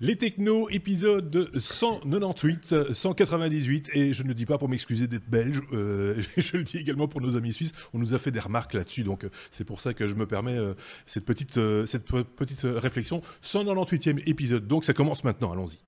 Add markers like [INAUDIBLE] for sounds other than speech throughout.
Les technos, épisode 198, 198, et je ne le dis pas pour m'excuser d'être belge, euh, [LAUGHS] je le dis également pour nos amis suisses, on nous a fait des remarques là-dessus, donc euh, c'est pour ça que je me permets euh, cette, petite, cette petite réflexion. 198e épisode, donc ça commence maintenant, allons-y.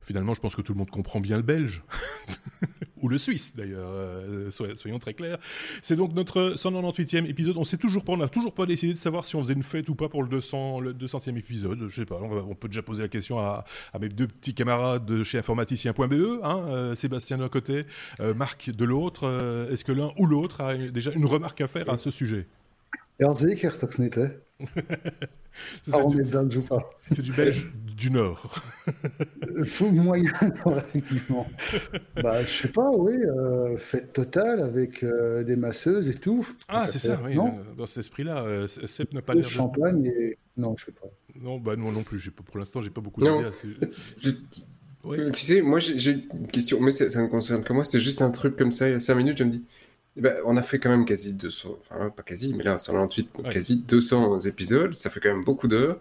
Finalement, je pense que tout le monde comprend bien le belge. [LAUGHS] ou le suisse d'ailleurs, euh, soyons très clairs. C'est donc notre 198e épisode. On sait toujours pas, on n'a toujours pas décidé de savoir si on faisait une fête ou pas pour le 200, le 200e épisode. Je sais pas, on, peut déjà poser la question à, mes deux petits camarades de chez informaticien.be, hein, euh, Sébastien d'un côté, euh, Marc de l'autre. Est-ce que l'un ou l'autre a déjà une remarque à faire à ce sujet? [LAUGHS] [LAUGHS] Ah, on est belge ou pas C'est du belge du Nord. [LAUGHS] Faut moyen, [LAUGHS] effectivement. bah, je sais pas, oui, euh, fête totale avec euh, des masseuses et tout. Ah, c'est ça, oui, non dans cet esprit-là. Euh, Sep n'a pas l'air. Champagne et. Non, je sais pas. Non, bah, non, non plus. Pour l'instant, j'ai pas beaucoup d'idées. Tu sais, moi, j'ai une question, mais ça ne concerne que moi. C'était juste un truc comme ça, il y a 5 minutes, je me dis eh ben, on a fait quand même quasi 200, enfin pas quasi, mais là 198, quasi 200 épisodes, ça fait quand même beaucoup d'heures.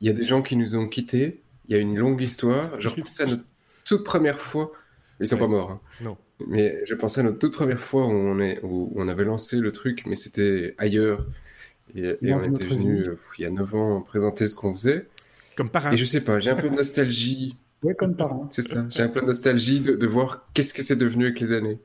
Il y a des gens qui nous ont quittés, il y a une longue histoire. Je repensais à notre toute première fois, ils sont pas morts. Hein. Non. Mais je pensais à notre toute première fois où on, est, où on avait lancé le truc, mais c'était ailleurs. Et, on était venu euh, il y a 9 ans présenter ce qu'on faisait. Comme parrain. Et je sais pas, j'ai un peu de nostalgie. Oui, comme parrain. C'est ça, j'ai un peu de nostalgie de, de voir qu'est-ce que c'est devenu avec les années.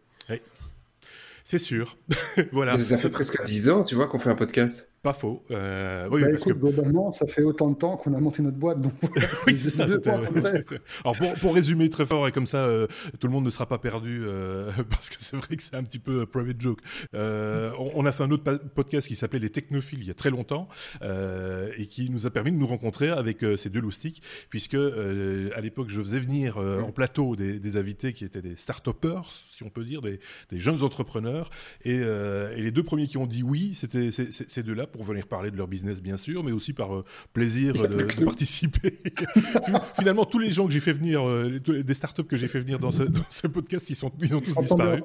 C'est sûr. [LAUGHS] voilà. Ça fait presque 10 ans, tu vois, qu'on fait un podcast. Pas faux. Euh, oui, bah, parce que... globalement, ça fait autant de temps qu'on a monté notre boîte. Donc... [LAUGHS] oui, c'est ça. Alors, pour, pour, résumer très fort, et comme ça, euh, tout le monde ne sera pas perdu, euh, [LAUGHS] parce que c'est vrai que c'est un petit peu private joke. On, on, a fait un autre podcast qui s'appelait Les Technophiles il y a très longtemps, et qui nous a permis de nous rencontrer avec ces deux loustiques, puisque à l'époque, je faisais venir en plateau des, des, invités qui étaient des start-upers, si on peut dire, des, des jeunes entrepreneurs, et, et, les deux premiers qui ont dit oui, c'était ces deux-là pour venir parler de leur business, bien sûr, mais aussi par euh, plaisir de, participer. [LAUGHS] Finalement, tous les gens que j'ai fait venir, euh, des startups que j'ai fait venir dans ce, podcast, ils, sont, ils ont tous disparu.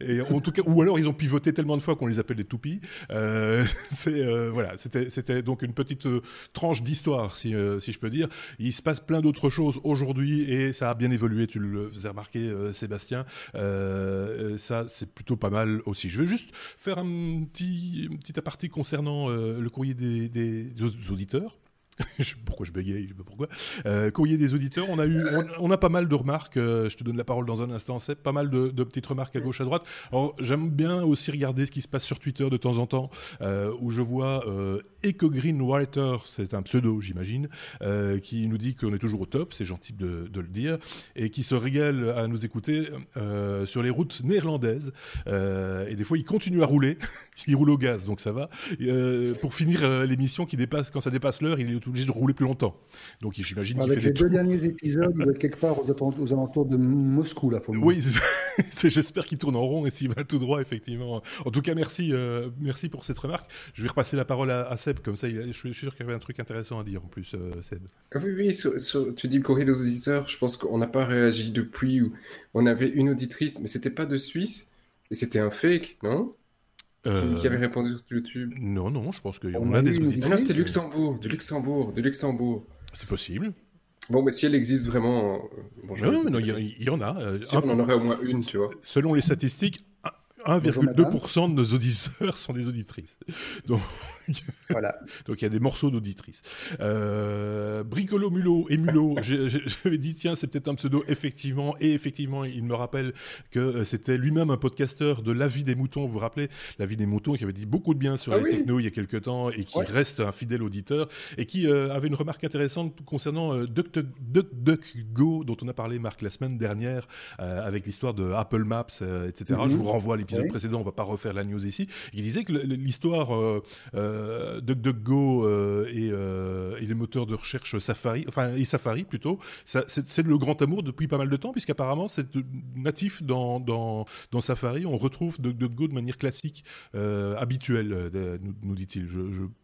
Et en tout cas, ou alors ils ont pivoté tellement de fois qu'on les appelle des toupies. Euh, [LAUGHS] c'est voilà, c'était c'était donc une petite tranche d'histoire, si, si je peux dire. Il se passe plein d'autres choses aujourd'hui et ça a bien évolué. Tu le faisais remarquer, Sébastien. ça, c'est plutôt pas mal aussi. Je vais juste faire un petit, un petit aparté concernant euh, le courrier des auditeurs. [LAUGHS] pourquoi je bégaye, je sais pas pourquoi. Euh, courrier des auditeurs, on a eu, on, a pas mal de remarques. Euh, je te donne la parole dans un instant. C'est pas mal de, petites remarques à gauche, à droite. Alors j'aime bien aussi regarder ce qui se passe sur Twitter de temps en temps, euh, où je vois Eco Green Writer, c'est un pseudo, j'imagine, qui nous dit qu'on est toujours au top. C'est gentil de, le dire, et qui se régale à nous écouter sur les routes néerlandaises. et des fois, il continue à rouler. [LAUGHS] il roule au gaz, donc ça va. pour finir l'émission, qui dépasse, quand ça dépasse l'heure, il est obligé de rouler plus longtemps. Donc j'imagine qu'il fait les deux derniers épisodes, il va être quelque part aux, alentours de Moscou là pour le Oui, [LAUGHS] j'espère qu'il tourne en rond et s'il va tout droit effectivement. En tout cas, merci, euh, merci pour cette remarque. Je vais repasser la parole à, Seb comme ça. je, suis sûr qu'il y avait un truc intéressant à dire en plus, euh, Seb. Ah oui, oui. tu dis le courrier des auditeurs. Je pense qu'on n'a pas réagi depuis. Où on avait une auditrice, mais c'était pas de Suisse et c'était un fake, non? Qui avait répondu sur YouTube Non, non, je pense en a, des auditeurs. Non, c'était Luxembourg, du Luxembourg, du Luxembourg. C'est possible. Bon, mais si elle existe vraiment. Bon, non, mais non, il y, en a. Euh, si on en aurait au moins une, tu vois. Selon les statistiques, 1,2% de nos auditeurs sont des auditrices. Donc, [LAUGHS] voilà. Donc il y a des morceaux d'auditrices. Euh, Bricolo Mulot et Mulot, [LAUGHS] j'avais dit tiens c'est peut-être un pseudo effectivement et effectivement il me rappelle que euh, c'était lui-même un podcasteur de La Vie des moutons. Vous vous rappelez La Vie des moutons qui avait dit beaucoup de bien sur ah les technos il y a quelques temps et qui reste un fidèle auditeur et qui euh, avait une remarque intéressante concernant euh, DuckDuckGo dont on a parlé Marc la semaine dernière avec l'histoire de Apple Maps etc. Je mhm. vous renvoie à l'épisode précédent, on va pas refaire la news ici. Il disait que l'histoire euh, DuckDuckGo euh, et, euh, et, les moteurs de recherche Safari, enfin et Safari plutôt, c'est le grand amour depuis pas mal de temps, puisqu'apparemment c'est natif dans, Safari. On retrouve DuckDuckGo de manière classique, habituelle, nous, dit-il. Je,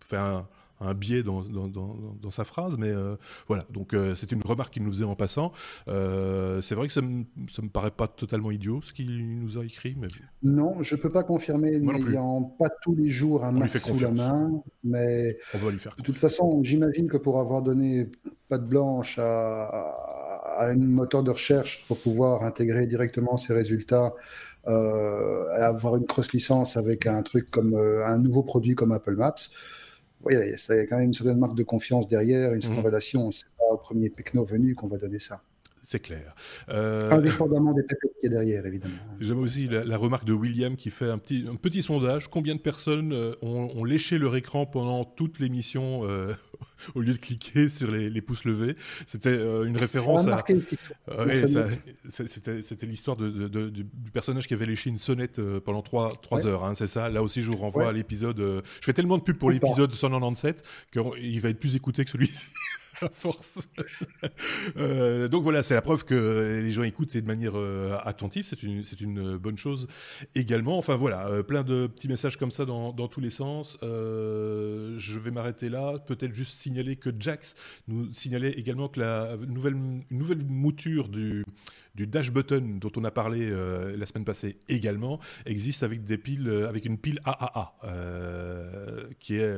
fais un un biais dans, dans, sa phrase, mais euh, voilà. Donc c'est une remarque qu'il nous faisait en passant. c'est vrai que ça me, me paraît pas totalement idiot ce qu'il nous a écrit. Mais... Non, je peux pas confirmer, n'ayant pas tous les jours un Mac sous la main, mais on va lui faire. De toute façon, j'imagine que pour avoir donné pas de blanche à, à un moteur de recherche pour pouvoir intégrer directement ces résultats euh, avoir une cross-licence avec un truc comme euh, un nouveau produit comme Apple Maps, oui, ça y a quand même une certaine marque de confiance derrière, une certaine mmh. relation. C'est pas au premier pecno venu qu'on va donner ça. C'est clair. Euh... Indépendamment des pépettes qui est derrière, évidemment. J'aime aussi la, remarque de William qui fait un petit, un petit sondage. Combien de personnes euh, ont, léché leur écran pendant toute l'émission euh, [LAUGHS] au lieu de cliquer sur les, pouces levés C'était euh, une référence à. C'était l'histoire de, du personnage qui avait léché une sonnette pendant 3, 3 heures. Hein, c'est ça. Là aussi, je vous renvoie à l'épisode. je fais tellement de pub pour l'épisode 197 qu'il va être plus écouté que celui-ci. [LAUGHS] [LAUGHS] force. [LAUGHS] Euh, donc voilà, c'est la preuve que les gens écoutent et de manière euh, attentive. C'est une, bonne chose également. Enfin voilà, euh, plein de petits messages comme ça dans, tous les sens. je vais m'arrêter là. Peut-être juste signaler que Jax nous signalait également que la nouvelle mouture du du dash button dont on a parlé euh, la semaine passée également existe avec des piles, euh, avec une pile AAA, euh, qui est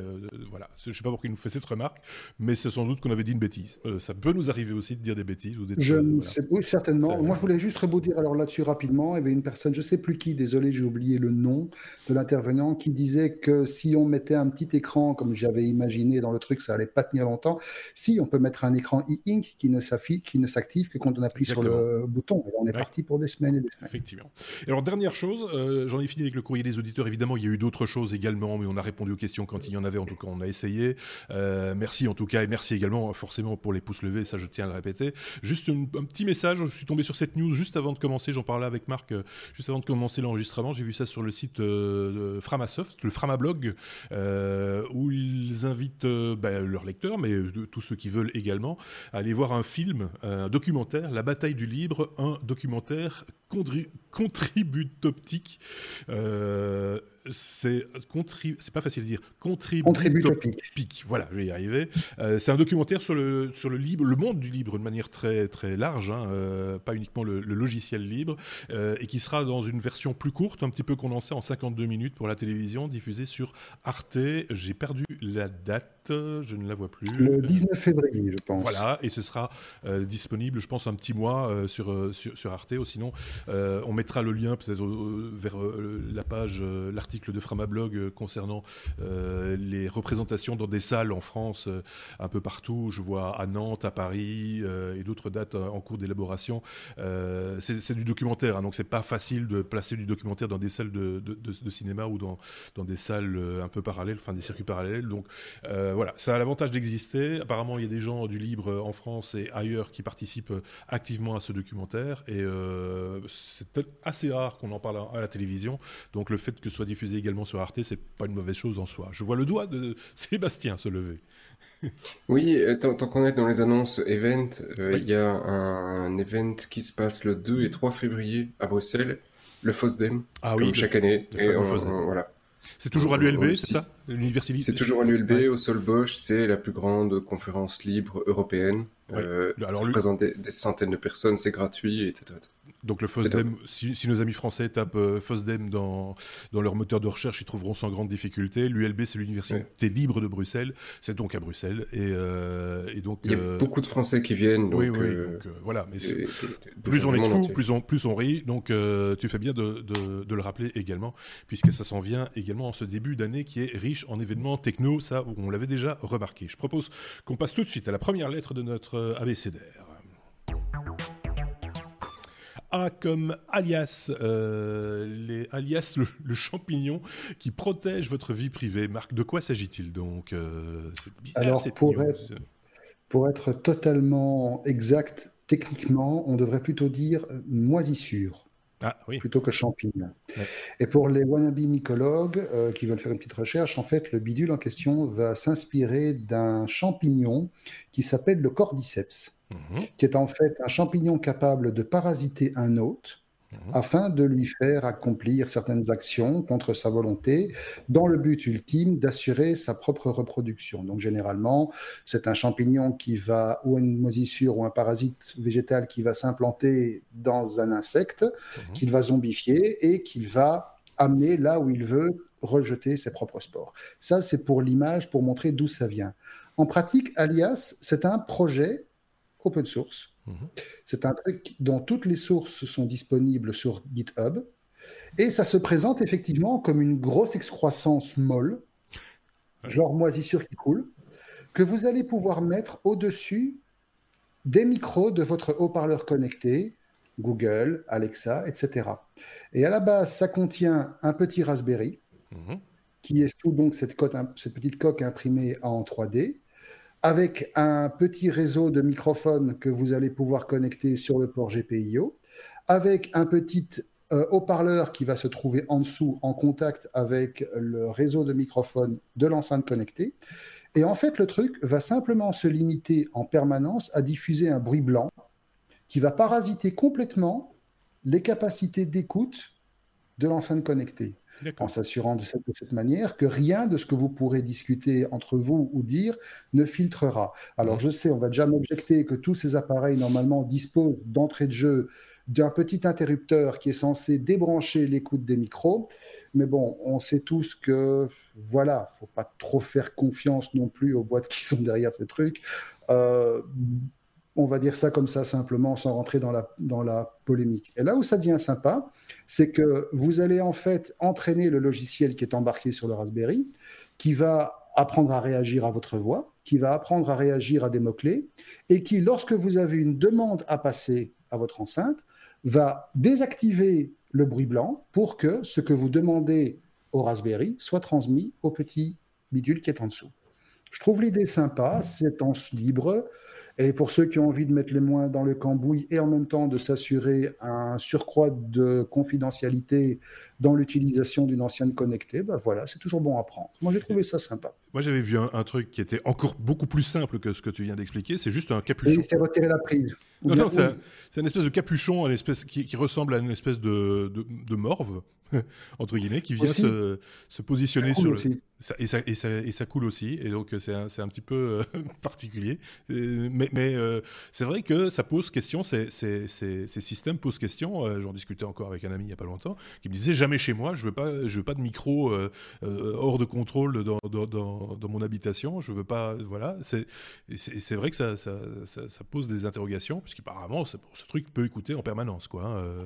voilà. Je sais pas pourquoi il nous fait cette remarque, mais c'est sans doute qu'on avait dit une bêtise. ça peut nous arriver aussi de dire des bêtises ou des. Je ne sais oui, certainement. Moi, je voulais juste rebondir alors là-dessus rapidement. Il y avait une personne, je sais plus qui, désolé, j'ai oublié le nom de l'intervenant, qui disait que si on mettait un petit écran, comme j'avais imaginé dans le truc, ça allait pas tenir longtemps. Si on peut mettre un écran e-ink ne qui ne s'active que quand on appuie sur le bouton on est parti pour des semaines et des semaines. Effectivement. alors, dernière chose, euh, j'en ai fini avec le courrier des auditeurs. Évidemment, il y a eu d'autres choses également, mais on a répondu aux questions quand il y en avait. En tout cas, on a essayé. Euh, merci en tout cas, et merci également forcément pour les pouces levés, ça je tiens à le répéter. Juste un, petit message, je suis tombé sur cette news juste avant de commencer, j'en parlais avec Marc, euh, juste avant de commencer l'enregistrement, j'ai vu ça sur le site de Framasoft, le Framablog, où ils invitent ben, leurs lecteurs, mais tous ceux qui veulent également, à aller voir un film, un documentaire, La bataille du libre, un documentaire contributoptique. C'est c'est pas facile à dire. Contributoptique. Voilà, je vais y arriver. Euh, c'est un documentaire sur le sur le libre, le monde du libre de manière très très large, hein, euh, pas uniquement le, logiciel libre, euh, et qui sera dans une version plus courte, un petit peu condensée en 52 minutes pour la télévision, diffusée sur Arte. J'ai perdu la date, je ne la vois plus. Le 19 février, je pense. Voilà, et ce sera disponible, je pense, un petit mois sur, sur, sur Arte. Ou sinon, on mettra le lien peut-être vers la page, l'article de Framablog euh, concernant euh, les représentations dans des salles en France, euh, un peu partout. Je vois à Nantes, à Paris et d'autres dates en cours d'élaboration. c'est du documentaire, hein, donc c'est pas facile de placer du documentaire dans des salles de, cinéma ou dans, dans des salles un peu parallèles, enfin des circuits parallèles. Donc voilà, ça a l'avantage d'exister. Apparemment, il y a des gens du libre en France et ailleurs qui participent activement à ce documentaire et c'est assez rare qu'on en parle à la télévision. Donc le fait que ce soit diffusé également sur Arte, c'est pas une mauvaise chose en soi. Je vois le doigt de [LAUGHS] Sébastien se lever. oui, euh, tant, qu'on est dans les annonces event, euh, il y a un, event qui se passe le 2 et 3 février à Bruxelles, le FOSDEM, ah, comme chaque année. Et voilà. C'est toujours à l'ULB, c'est ça L'université C'est toujours à l'ULB, au Sol Bosch. C'est la plus grande conférence libre européenne. Euh, Alors, représente des, centaines de personnes, c'est gratuit, etc. Donc le FOSDEM, si, nos amis français tapent euh, FOSDEM dans, dans leur moteur de recherche, ils trouveront sans grande difficulté. L'ULB, c'est l'université libre de Bruxelles, c'est donc à Bruxelles. Et, euh, et, donc, Il y a euh, beaucoup de Français qui viennent. oui, oui, donc, voilà. Mais plus on est de fous, plus on, plus on rit. Donc tu fais bien de, de, de, le rappeler également, puisque ça s'en vient également en ce début d'année qui est riche en événements techno. Ça, on l'avait déjà remarqué. Je propose qu'on passe tout de suite à la première lettre de notre abécédaire. A comme alias, euh, les, alias le, champignon qui protège votre vie privée. Marc, de quoi s'agit-il donc euh, Alors, pour être, pour être, totalement exact, techniquement, on devrait plutôt dire moisissure. Ah, oui. plutôt que champignon. Et pour les wannabe mycologues euh, qui veulent faire une petite recherche, en fait, le bidule en question va s'inspirer d'un champignon qui s'appelle le cordyceps. Mhm. qui est en fait un champignon capable de parasiter un hôte Mhm. afin de lui faire accomplir certaines actions contre sa volonté, dans le but ultime d'assurer sa propre reproduction. Donc généralement, c'est un champignon qui va, ou une moisissure, ou un parasite végétal qui va s'implanter dans un insecte, mhm. qu'il va zombifier et qu'il va amener là où il veut rejeter ses propres spores. Ça, c'est pour l'image, pour montrer d'où ça vient. En pratique, Alias, c'est un projet open source Mhm. C'est un truc dont toutes les sources sont disponibles sur GitHub. Et ça se présente effectivement comme une grosse excroissance molle, genre moisissure qui coule, que vous allez pouvoir mettre au-dessus des micros de votre haut-parleur connecté, Google, Alexa, etc. Et à la base, ça contient un petit Raspberry, mhm. qui est sous donc cette, cette petite coque imprimée en 3D, avec un petit réseau de microphones que vous allez pouvoir connecter sur le port GPIO, avec un petit euh, haut-parleur qui va se trouver en dessous en contact avec le réseau de microphones de l'enceinte connectée. Et en fait, le truc va simplement se limiter en permanence à diffuser un bruit blanc qui va parasiter complètement les capacités d'écoute de l'enceinte connectée en s'assurant de cette, manière que rien de ce que vous pourrez discuter entre vous ou dire ne filtrera. Alors mmh. je sais, on va déjà m'objecter que tous ces appareils normalement disposent d'entrée de jeu d'un petit interrupteur qui est censé débrancher l'écoute des micros. Mais bon, on sait tous que, voilà, faut pas trop faire confiance non plus aux boîtes [LAUGHS] qui sont derrière ces trucs. Euh, on va dire ça comme ça simplement sans rentrer dans la, polémique. Et là où ça devient sympa, c'est que vous allez en fait entraîner le logiciel qui est embarqué sur le Raspberry, qui va apprendre à réagir à votre voix, qui va apprendre à réagir à des mots-clés, et qui, lorsque vous avez une demande à passer à votre enceinte, va désactiver le bruit blanc pour que ce que vous demandez au Raspberry soit transmis au petit bidule qui est en dessous. Je trouve l'idée sympa, c'est en libre, et pour ceux qui ont envie de mettre les moins dans le cambouis et en même temps de s'assurer un surcroît de confidentialité dans l'utilisation d'une ancienne connectée, ben voilà, c'est toujours bon à prendre. Moi, j'ai trouvé ça sympa. Moi, j'avais vu un, truc qui était encore beaucoup plus simple que ce que tu viens d'expliquer. C'est juste un capuchon. C'est retirer la prise. Non, non, c'est une espèce de capuchon, une espèce qui, ressemble à une espèce de, de, morve, [LAUGHS] entre guillemets, qui vient se, se, positionner sur le. Et, ça, et, ça, et, ça, coule aussi, et donc c'est un, un, petit peu euh, [LAUGHS] particulier. Mais, mais euh, c'est vrai que ça pose question, ces, ces, ces, systèmes posent question. Euh, j'en discutais encore avec un ami il n'y a pas longtemps, qui me disait jamais chez moi, je veux pas, veux pas de micro hors de contrôle dans, dans, dans, mon habitation, je veux pas, voilà. C'est vrai que ça, ça, pose des interrogations, puisqu'apparemment ce, ce truc peut écouter en permanence, quoi. Hein,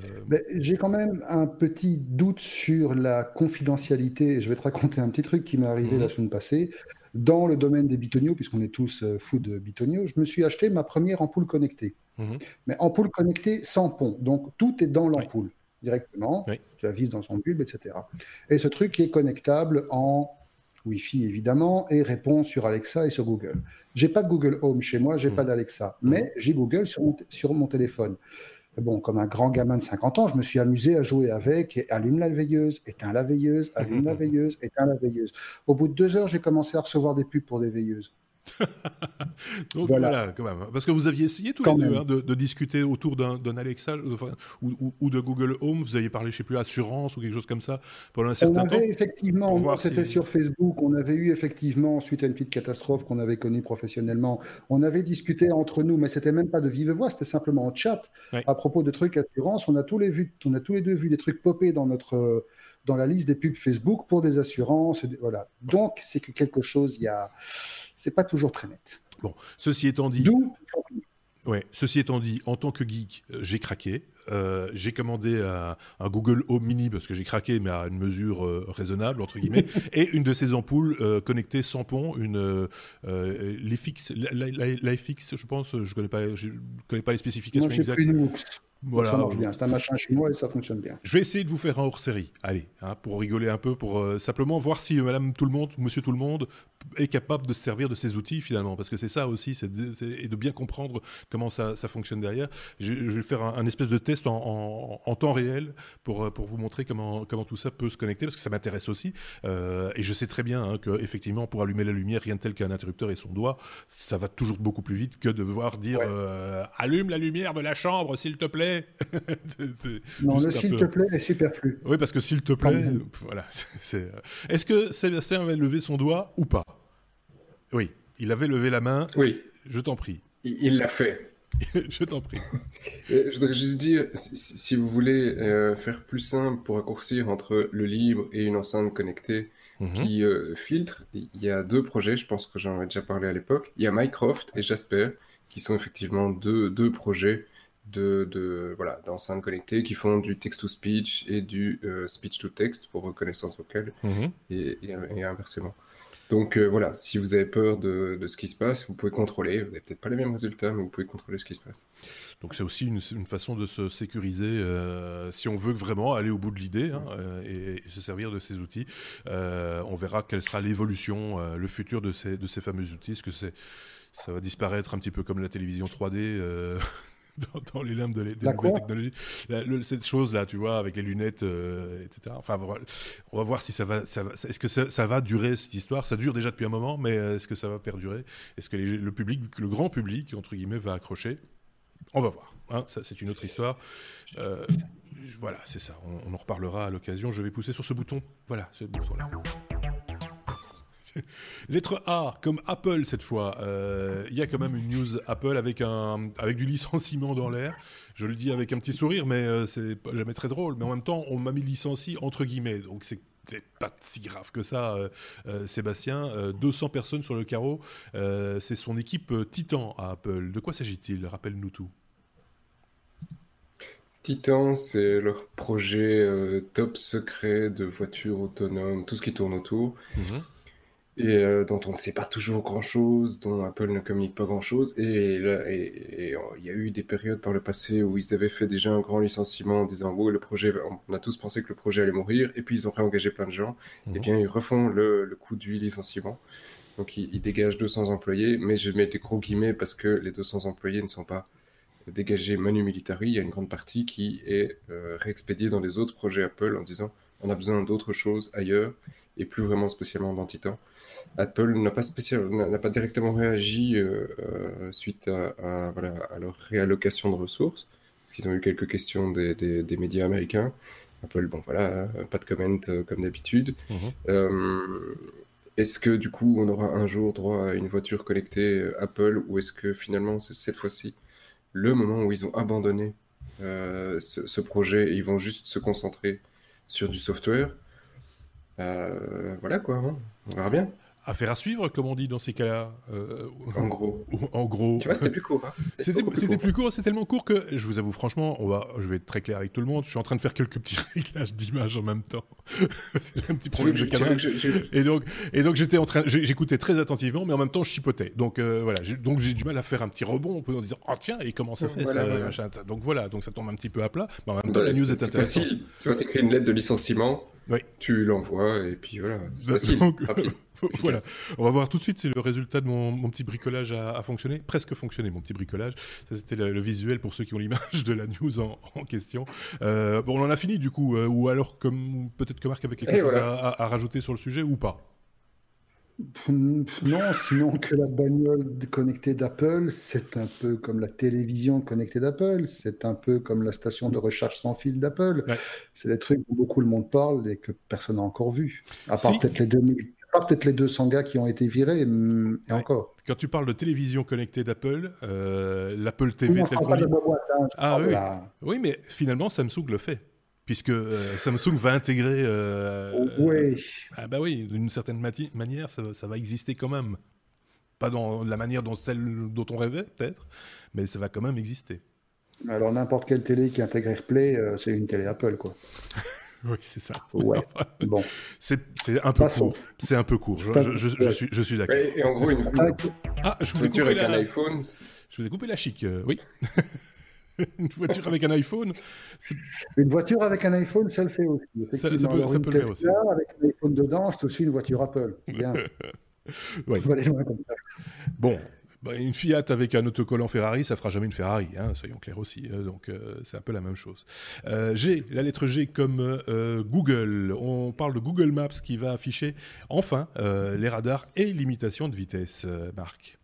j'ai quand même un petit doute sur la confidentialité. Je vais te raconter un petit truc qui m'est arrivé la mhm. semaine passée. Dans le domaine des bitonios, puisqu'on est tous euh, fous de bitonios, je me suis acheté ma première ampoule connectée. Mhm. Mais ampoule connectée sans pont. Donc tout est dans l'ampoule directement. Tu la vises dans son bulbe, etc. Et ce truc est connectable en Wi-Fi évidemment et répond sur Alexa et sur Google. J'ai pas de Google Home chez moi, j'ai mhm. pas d'Alexa, mais j'ai Google sur sur mon téléphone bon, comme un grand gamin de 50 ans, je me suis amusé à jouer avec, et allume la veilleuse, éteins la veilleuse, allume la [LAUGHS] veilleuse, éteins la veilleuse. Au bout de deux heures, j'ai commencé à recevoir des pubs pour des veilleuses. [LAUGHS] voilà. quand même. Parce que vous aviez essayé tous les deux hein, de, discuter autour d'un Alexa ou, de Google Home. Vous aviez parlé, je sais plus, assurance ou quelque chose comme ça pendant un certain on avait Effectivement, c'était sur Facebook. On avait eu effectivement, suite à une petite catastrophe qu'on avait connue professionnellement, on avait discuté entre nous, mais c'était même pas de vive voix, c'était simplement en chat à propos de trucs assurance. On a tous les vu, on a tous les deux vu des trucs popper dans notre dans la liste des pubs Facebook pour des assurances. Voilà. Donc c'est que quelque chose, il y a c'est pas toujours très net. Bon, ceci étant dit. Ouais, ceci étant dit, en tant que geek, euh, j'ai craqué. Euh, j'ai commandé un, Google Home Mini parce que j'ai craqué, mais à une mesure euh, raisonnable entre guillemets, [LAUGHS] et une de ces ampoules connectées sans pont, une l'IFX, je pense, je connais pas, je connais pas les spécifications exactes. Voilà. Ça marche bien. C'est un machin chinois et ça fonctionne bien. Je vais essayer de vous faire un hors-série. Allez, hein, pour rigoler un peu, pour euh, simplement voir si euh, Madame Tout le Monde, Monsieur Tout le Monde est capable de se servir de ces outils finalement, parce que c'est ça aussi, c'est de, et de bien comprendre comment ça, ça fonctionne derrière. Je, vais faire un, espèce de test en, en, temps réel pour euh, pour vous montrer comment comment tout ça peut se connecter, parce que ça m'intéresse aussi. Euh, et je sais très bien hein, que effectivement, pour allumer la lumière, rien de tel qu'un interrupteur et son doigt, ça va toujours beaucoup plus vite que de devoir dire allume la lumière de la chambre, s'il te plaît [LAUGHS] plaît. non, le s'il te plaît est superflu. Oui, parce que s'il te plaît, [LAUGHS] voilà. Est-ce que Sébastien avait levé son doigt ou pas? Oui, il avait levé la main. Oui. Je t'en prie. Il l'a fait. [LAUGHS] je t'en prie. Euh, je voudrais juste dire, si, vous voulez euh, faire plus simple pour raccourcir entre le libre et une enceinte connectée mhm. qui euh, filtre, il y a deux projets, je pense que j'en ai déjà parlé à l'époque. Il y a Mycroft et Jasper, qui sont effectivement deux, deux projets de, de voilà d'enceintes connectées qui font du text-to-speech et du speech-to-text pour reconnaissance vocale mhm. et, et, inversement. Donc euh, voilà, si vous avez peur de, ce qui se passe, vous pouvez contrôler. Vous n'avez peut-être pas les mêmes résultats, mais vous pouvez contrôler ce qui se passe. Donc c'est aussi une, façon de se sécuriser euh, si on veut vraiment aller au bout de l'idée hein, euh, et, se servir de ces outils. on verra quelle sera l'évolution, le futur de ces, fameux outils. Est-ce que ça va disparaître un petit peu comme la télévision 3D [LAUGHS] dans, les limbes de, les, nouvelles technologies. cette chose-là, tu vois, avec les lunettes, euh, etc. Enfin, on va voir si ça va. Ça va est-ce que ça, va durer cette histoire? Ça dure déjà depuis un moment, mais euh, est-ce que ça va perdurer? Est-ce que le public, le grand public, entre guillemets, va accrocher? On va voir. Hein, ça, c'est une autre histoire. Euh, voilà, c'est ça. On, on en reparlera à l'occasion. Je vais pousser sur ce bouton. Voilà, ce bouton-là. [LAUGHS] Lettre A, comme Apple cette fois. Euh, il y a quand même une news Apple avec, un, avec du licenciement dans l'air. Je le dis avec un petit sourire, mais euh, c'est jamais très drôle. Mais en même temps, on m'a mis licencié entre guillemets. Donc c'est pas si grave que ça, euh, Sébastien. 200 personnes sur le carreau. c'est son équipe Titan à Apple. De quoi s'agit-il? Rappelle-nous tout. Titan, c'est leur projet top secret de voitures autonomes, tout ce qui tourne autour. Mhm et euh, dont on ne sait pas toujours grand-chose, dont Apple ne communique pas grand-chose. Et, et, il y a eu des périodes par le passé où ils avaient fait déjà un grand licenciement en disant oh, le projet, on a tous pensé que le projet allait mourir, et puis ils ont réengagé plein de gens. Et eh mhm. bien ils refont le, le coût du licenciement. Donc ils, ils, dégagent 200 employés, mais je mets des gros guillemets parce que les 200 employés ne sont pas dégagés manu militari. Il y a une grande partie qui est euh, réexpédiée dans des autres projets Apple en disant on a besoin d'autres choses ailleurs et plus vraiment spécialement dans Titan. Apple n'a pas, spécial, n'a pas directement réagi euh, euh, suite à, voilà, à, leur réallocation de ressources, parce qu'ils ont eu quelques questions des, des, médias américains. Apple, bon voilà, pas de comment euh, comme d'habitude. Mhm. est-ce que du coup on aura un jour droit à une voiture connectée Apple, ou est-ce que finalement c'est cette fois-ci le moment où ils ont abandonné ce, ce, projet et ils vont juste se concentrer sur du software? Voilà quoi, hein. on verra bien. Affaire à suivre, comme on dit dans ces cas-là. Euh, en gros. [LAUGHS] en gros. Tu vois, c'était plus court. Hein. [LAUGHS] C'était plus, court, c'est tellement court que, je vous avoue franchement, on va, je vais être très clair avec tout le monde, je suis en train de faire quelques petits [LAUGHS] réglages d'image en même temps. c'est un petit problème de caméra. Et donc, et donc j'étais en train, j'écoutais très attentivement, mais en même temps je chipotais. Donc euh, voilà, donc j'ai du mal à faire un petit rebond en disant, oh tiens, et comment ça fait ça, Donc voilà, donc ça tombe un petit peu à plat, mais en même temps la news est, intéressante. facile. Tu vois, t'écris une lettre de licenciement, tu l'envoies, et puis voilà. Facile, [LAUGHS] rapide. [LAUGHS] voilà. On va voir tout de suite si le résultat de mon, petit bricolage a, fonctionné. Presque fonctionné, mon petit bricolage. Ça, c'était le, visuel pour ceux qui ont l'image de la news [LAUGHS] en, question. Euh, bon, on en a fini du coup. Euh, ou alors, comme peut-être que Marc avait quelque chose à, rajouter sur le sujet ou pas? Non, sinon que la bagnole connectée d'Apple, c'est un peu comme la télévision connectée d'Apple, c'est un peu comme la station de recharge sans fil d'Apple. C'est des trucs dont beaucoup le monde parle et que personne n'a encore vu. À part peut-être les 2000 peut-être les 200 gars qui ont été virés, et encore. Quand tu parles de télévision connectée d'Apple, euh, l'Apple TV tel qu'on hein, ah oui. oui, mais finalement Samsung le fait. Puisque euh, Samsung va intégrer. Euh, oui. ah bah oui, d'une certaine manière, ça, ça, va exister quand même. Pas dans la manière dont, celle dont on rêvait, peut-être, mais ça va quand même exister. Alors n'importe quelle télé qui intègre AirPlay, c'est une télé Apple, quoi. [LAUGHS] Oui, c'est ça. Ouais. [LAUGHS] bon. C'est un peu court. C'est un peu court. Je, je, je, suis, je suis d'accord. Et, en gros, une, ah, je vous ai coupé avec la... un iPhone. Je vous ai coupé la chic. Euh, oui. [LAUGHS] [LAUGHS] une voiture avec un iPhone. Une voiture avec un iPhone, ça le fait aussi. Ça, ça, peut, ça peut le faire aussi. Avec un iPhone dedans, c'est aussi une voiture Apple. Bien. [LAUGHS] ouais. On va aller loin comme ça. Bon, bah, une Fiat avec un autocollant Ferrari, ça fera jamais une Ferrari, hein, soyons clairs aussi. Hein, donc euh, c'est un peu la même chose. Euh, G, la lettre G comme euh, Google. On parle de Google Maps qui va afficher enfin les radars et l'imitation de vitesse, Marc.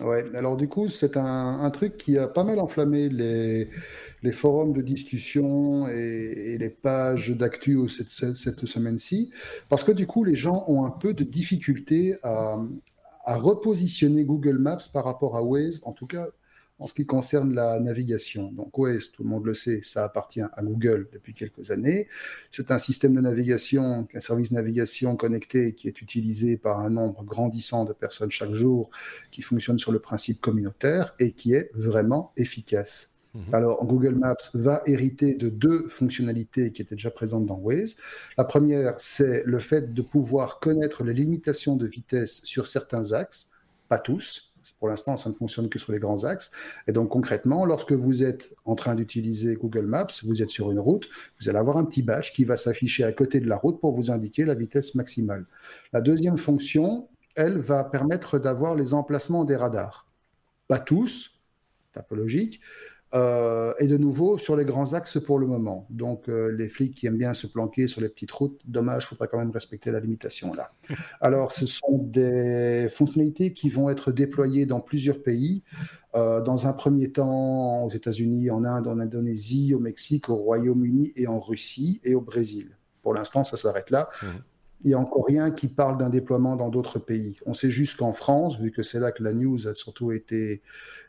Ouais, alors du coup, c'est un, truc qui a pas mal enflammé les, forums de discussion et, les pages d'actu cette, cette semaine-ci, parce que du coup, les gens ont un peu de difficulté à, à repositionner Google Maps par rapport à Waze, en tout cas en ce qui concerne la navigation. Donc Waze, tout le monde le sait, ça appartient à Google depuis quelques années. C'est un système de navigation, un service de navigation connecté qui est utilisé par un nombre grandissant de personnes chaque jour, qui fonctionne sur le principe communautaire et qui est vraiment efficace. Mhm. Alors, Google Maps va hériter de deux fonctionnalités qui étaient déjà présentes dans Waze. La première, c'est le fait de pouvoir connaître les limitations de vitesse sur certains axes, pas tous, pour l'instant, ça ne fonctionne que sur les grands axes. Et donc concrètement, lorsque vous êtes en train d'utiliser Google Maps, vous êtes sur une route, vous allez avoir un petit badge qui va s'afficher à côté de la route pour vous indiquer la vitesse maximale. La deuxième fonction, elle va permettre d'avoir les emplacements des radars. Pas tous, c'est un peu logique, euh, et de nouveau, sur les grands axes pour le moment. Donc, euh, les flics qui aiment bien se planquer sur les petites routes, dommage, il faudra quand même respecter la limitation là. [LAUGHS] Alors, ce sont des fonctionnalités qui vont être déployées dans plusieurs pays. Euh, dans un premier temps, aux États-Unis, en Inde, en Indonésie, au Mexique, au Royaume-Uni et en Russie et au Brésil. Pour l'instant, ça s'arrête là. Mmh il n'y a encore rien qui parle d'un déploiement dans d'autres pays. On sait juste qu'en France, vu que c'est là que la news a surtout été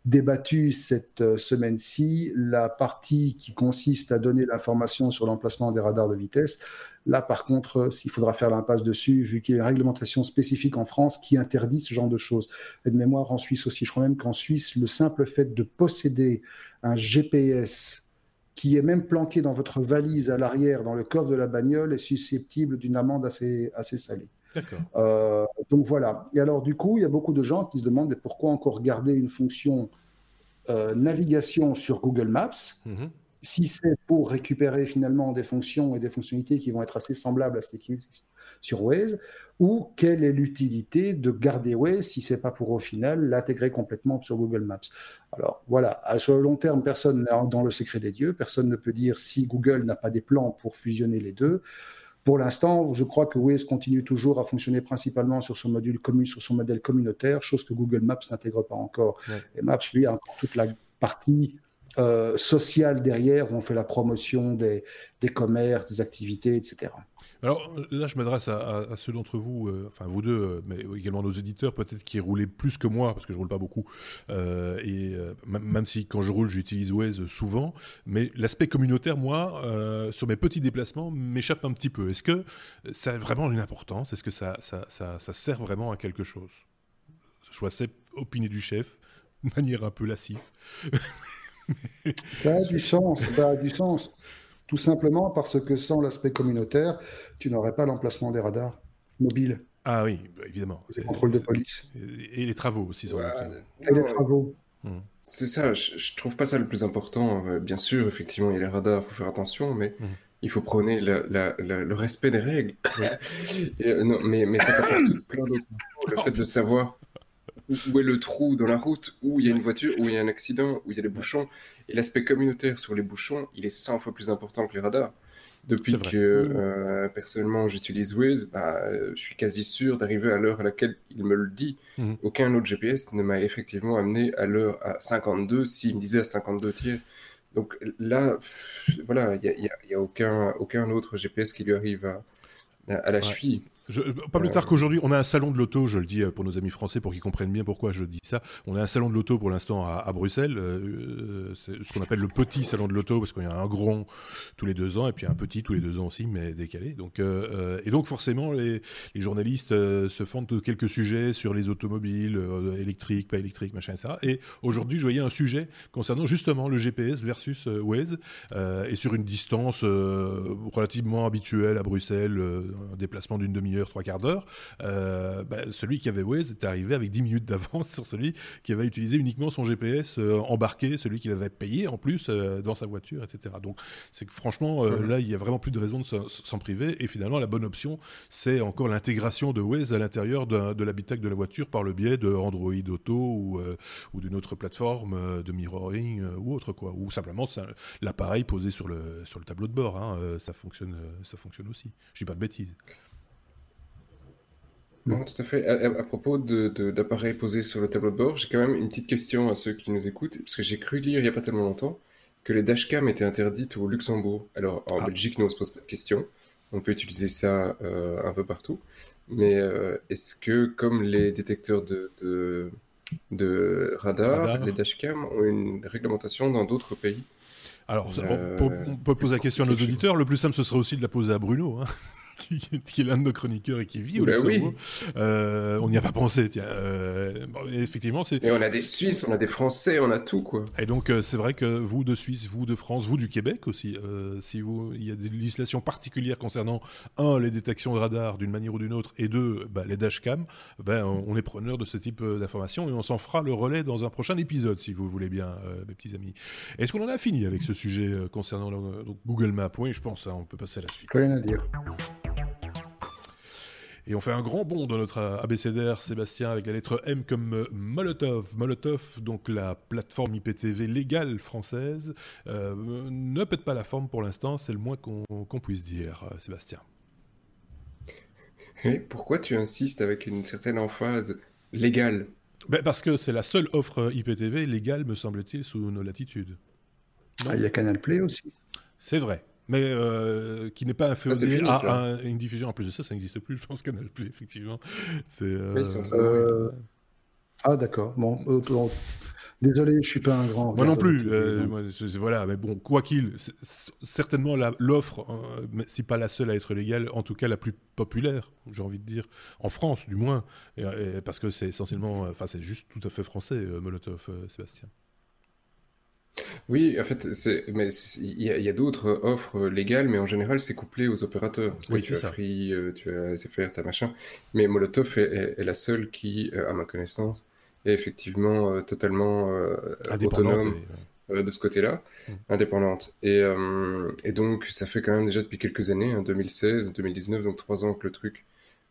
débattue cette euh, semaine-ci, la partie qui consiste à donner l'information sur l'emplacement des radars de vitesse, là par contre, il faudra faire l'impasse dessus, vu qu'il y a une réglementation spécifique en France qui interdit ce genre de choses. Et de mémoire en Suisse aussi, je crois même qu'en Suisse, le simple fait de posséder un GPS qui est même planqué dans votre valise à l'arrière, dans le coffre de la bagnole, est susceptible d'une amende assez, assez salée. Euh, donc voilà. Et alors du coup, il y a beaucoup de gens qui se demandent pourquoi encore garder une fonction euh, navigation sur Google Maps mhm. si c'est pour récupérer finalement des fonctions et des fonctionnalités qui vont être assez semblables à ce qui existe sur Waze, ou quelle est l'utilité de garder Waze si c'est pas pour au final l'intégrer complètement sur Google Maps? Alors voilà, sur le long terme, personne n'est dans le secret des dieux, personne ne peut dire si Google n'a pas des plans pour fusionner les deux. Pour l'instant, je crois que Waze continue toujours à fonctionner principalement sur son module commun, sur son modèle communautaire, chose que Google Maps n'intègre pas encore. Et Maps, lui, a encore toute la partie euh, sociale derrière, où on fait la promotion des, des commerces, des activités, etc. Alors là, je m'adresse à, ceux d'entre vous, euh, enfin vous deux, euh, mais également nos éditeurs, peut-être qui roulaient plus que moi, parce que je roule pas beaucoup. Euh, et même si quand je roule, j'utilise Waze souvent, mais l'aspect communautaire, moi, sur mes petits déplacements, m'échappe un petit peu. Est-ce que ça a vraiment une importance? Est-ce que ça, ça, ça, ça, sert vraiment à quelque chose? Je vois cette opinion du chef, de manière un peu lascive. ça a du sens, ça a du sens. Tout simplement parce que sans l'aspect communautaire, tu n'aurais pas l'emplacement des radars mobiles. Ah oui, bah, évidemment. Le contrôle de police. Et les travaux aussi. et les travaux. Hmm. C'est ça, je, ne trouve pas ça le plus important. Euh, bien sûr, effectivement, il y a les radars, il faut faire attention, mais hmm. il faut prôner le respect des règles. [LAUGHS] Euh, non, mais, mais ça t'apporte [COUGHS] plein d'autres Le fait de savoir où est le trou dans la route, où il y a une voiture, où il y a un accident, où il y a des bouchons. Et l'aspect communautaire sur les bouchons, il est 100 fois plus important que les radars. Depuis que euh, personnellement j'utilise Waze, bah, je suis quasi sûr d'arriver à l'heure à laquelle il me le dit. Mhm. Aucun autre GPS ne m'a effectivement amené à l'heure à 52 s'il me disait à 52 tiers. Donc là, voilà, il n'y a, aucun, aucun autre GPS qui lui arrive à, à, la cheville pas plus tard qu'aujourd'hui, on a un salon de l'auto, je le dis euh, pour nos amis français pour qu'ils comprennent bien pourquoi je dis ça. On a un salon de l'auto pour l'instant à, Bruxelles, euh, euh, c'est ce qu'on appelle le petit salon de l'auto parce qu'il y a un grand tous les deux ans et puis un petit tous les deux ans aussi, mais décalé. Donc, et donc forcément, les, journalistes se fendent de quelques sujets sur les automobiles électriques, pas électriques, machin, ça. Et aujourd'hui, je voyais un sujet concernant justement le GPS versus Waze et sur une distance relativement habituelle à Bruxelles, un déplacement d'une demi trois quarts d'heure, euh, bah, celui qui avait Waze était arrivé avec 10 minutes d'avance sur celui qui avait utilisé uniquement son GPS euh, embarqué, celui qu'il avait payé en plus euh, dans sa voiture, etc. Donc c'est que franchement, là, il y a vraiment plus de raison de s'en priver. Et finalement, la bonne option, c'est encore l'intégration de Waze à l'intérieur de, l'habitacle de la voiture par le biais de Android Auto ou, ou d'une autre plateforme de mirroring ou autre quoi. Ou simplement l'appareil posé sur le, sur le tableau de bord. Hein, ça, fonctionne, ça fonctionne aussi. Je dis pas de bêtises. Non, tout à fait. À, propos d'appareils de, posés sur le tableau de bord, j'ai quand même une petite question à ceux qui nous écoutent, parce que j'ai cru lire il n'y a pas tellement longtemps que les dashcams étaient interdites au Luxembourg. Alors, en ah. Belgique, nous, on se pose pas de questions. On peut utiliser ça euh, un peu partout. Mais euh, est-ce que, comme les détecteurs de, de, radar, les dashcams ont une réglementation dans d'autres pays? Alors, on, peut, poser la question à nos auditeurs. Le plus simple, ce serait aussi de la poser à Bruno. Hein qui, est l'un de nos chroniqueurs et qui vit au ben Luxembourg. Euh, on n'y a pas pensé, tiens. Euh, effectivement, c'est. Et on a des Suisses, on a des Français, on a tout, quoi. Et donc, euh, c'est vrai que vous de Suisse, vous de France, vous du Québec aussi, si vous, il y a des législations particulières concernant un, les détections de radar d'une manière ou d'une autre, et deux, bah, les dashcams, ben, on est preneur de ce type d'informations et on s'en fera le relais dans un prochain épisode, si vous voulez bien, mes petits amis. Est-ce qu'on en a fini avec ce sujet concernant Google Maps? Oui, je pense. Hein, on peut passer à la suite. Rien à dire. Et on fait un grand bond dans notre abécédaire, Sébastien, avec la lettre M comme euh, Molotov. Molotov, donc la plateforme IPTV légale française, euh, ne pète pas la forme pour l'instant, c'est le moins qu'on puisse dire, euh, Sébastien. Et pourquoi tu insistes avec une certaine emphase légale? Ben Parce que c'est la seule offre IPTV légale, me semble-t-il, sous nos latitudes. Ah, il y a Canal Play aussi. C'est vrai mais euh, qui n'est pas inféodé à, une diffusion. En plus de ça, ça n'existe plus, je pense, Canal Plus, effectivement. C'est, euh, euh, Ah, d'accord. Bon, désolé, je suis pas un grand. Moi non plus. voilà, mais bon, quoi qu'il, certainement l'offre, si pas la seule à être légale, en tout cas la plus populaire, j'ai envie de dire, en France, du moins, parce que c'est essentiellement, enfin, c'est juste tout à fait français, Molotov, Sébastien. Oui, en fait, c'est, mais il y a, d'autres offres légales, mais en général, c'est couplé aux opérateurs. oui, tu as Free, euh, tu as SFR, tu as machin. Mais Molotov est, la seule qui, euh, à ma connaissance, est effectivement euh, totalement autonome de ce côté-là, mm. indépendante. Et, et, donc, ça fait quand même déjà depuis quelques années, 2016, hein, 2019, donc trois ans que le truc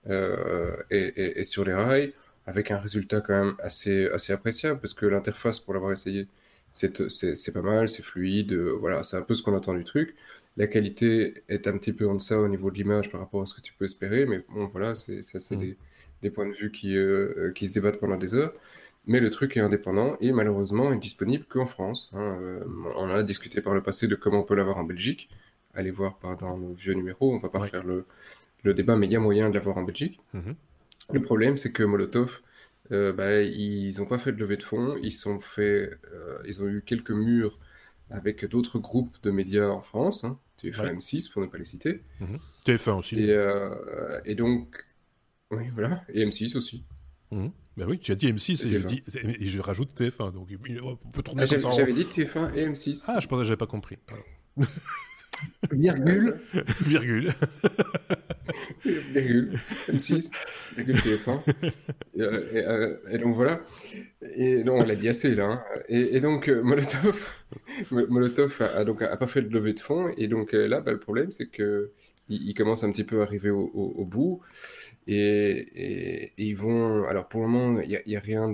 est, est, sur les rails, avec un résultat quand même assez, assez appréciable, parce que l'interface, pour l'avoir essayé, c'est pas mal, c'est fluide, euh, voilà, c'est un peu ce qu'on attend du truc. La qualité est un petit peu en deçà au niveau de l'image par rapport à ce que tu peux espérer, mais bon, voilà, c'est c'est mm. des, des, points de vue qui, euh, qui se débattent pendant des heures. Mais le truc est indépendant et malheureusement est disponible qu'en France. Hein. Euh, on a discuté par le passé de comment on peut l'avoir en Belgique. Allez voir par dans nos vieux numéros, on va pas faire le, le, débat, mais il y a moyen de l'avoir en Belgique. Mm-hmm. Le problème, c'est que Molotov euh, bah, ils n'ont pas fait de levée de fonds, ils, sont fait, euh, ils ont eu quelques murs avec d'autres groupes de médias en France, hein, TF1 M6 pour ne pas les citer. Mhm. TF1 aussi. Et, euh, et, donc, oui, voilà, et M6 aussi. Ben oui, tu as dit M6 et je, dis, et je, rajoute TF1, donc on peut tourner ah, J'avais dit TF1 et M6. Ah, je pensais que j'avais pas compris. [LAUGHS] [LAUGHS] Virgule. virgule. virgule. M6. Virgule TF1. Euh, euh, et, donc voilà. Et donc on l'a dit assez là. Hein. Et, donc euh, Molotov, [LAUGHS] Molotov a, donc a pas fait de levée de fonds. Et donc là, bah, le problème c'est que il, commence un petit peu à arriver au, bout. Et, ils vont. Alors pour le moment, il n'y a, a, rien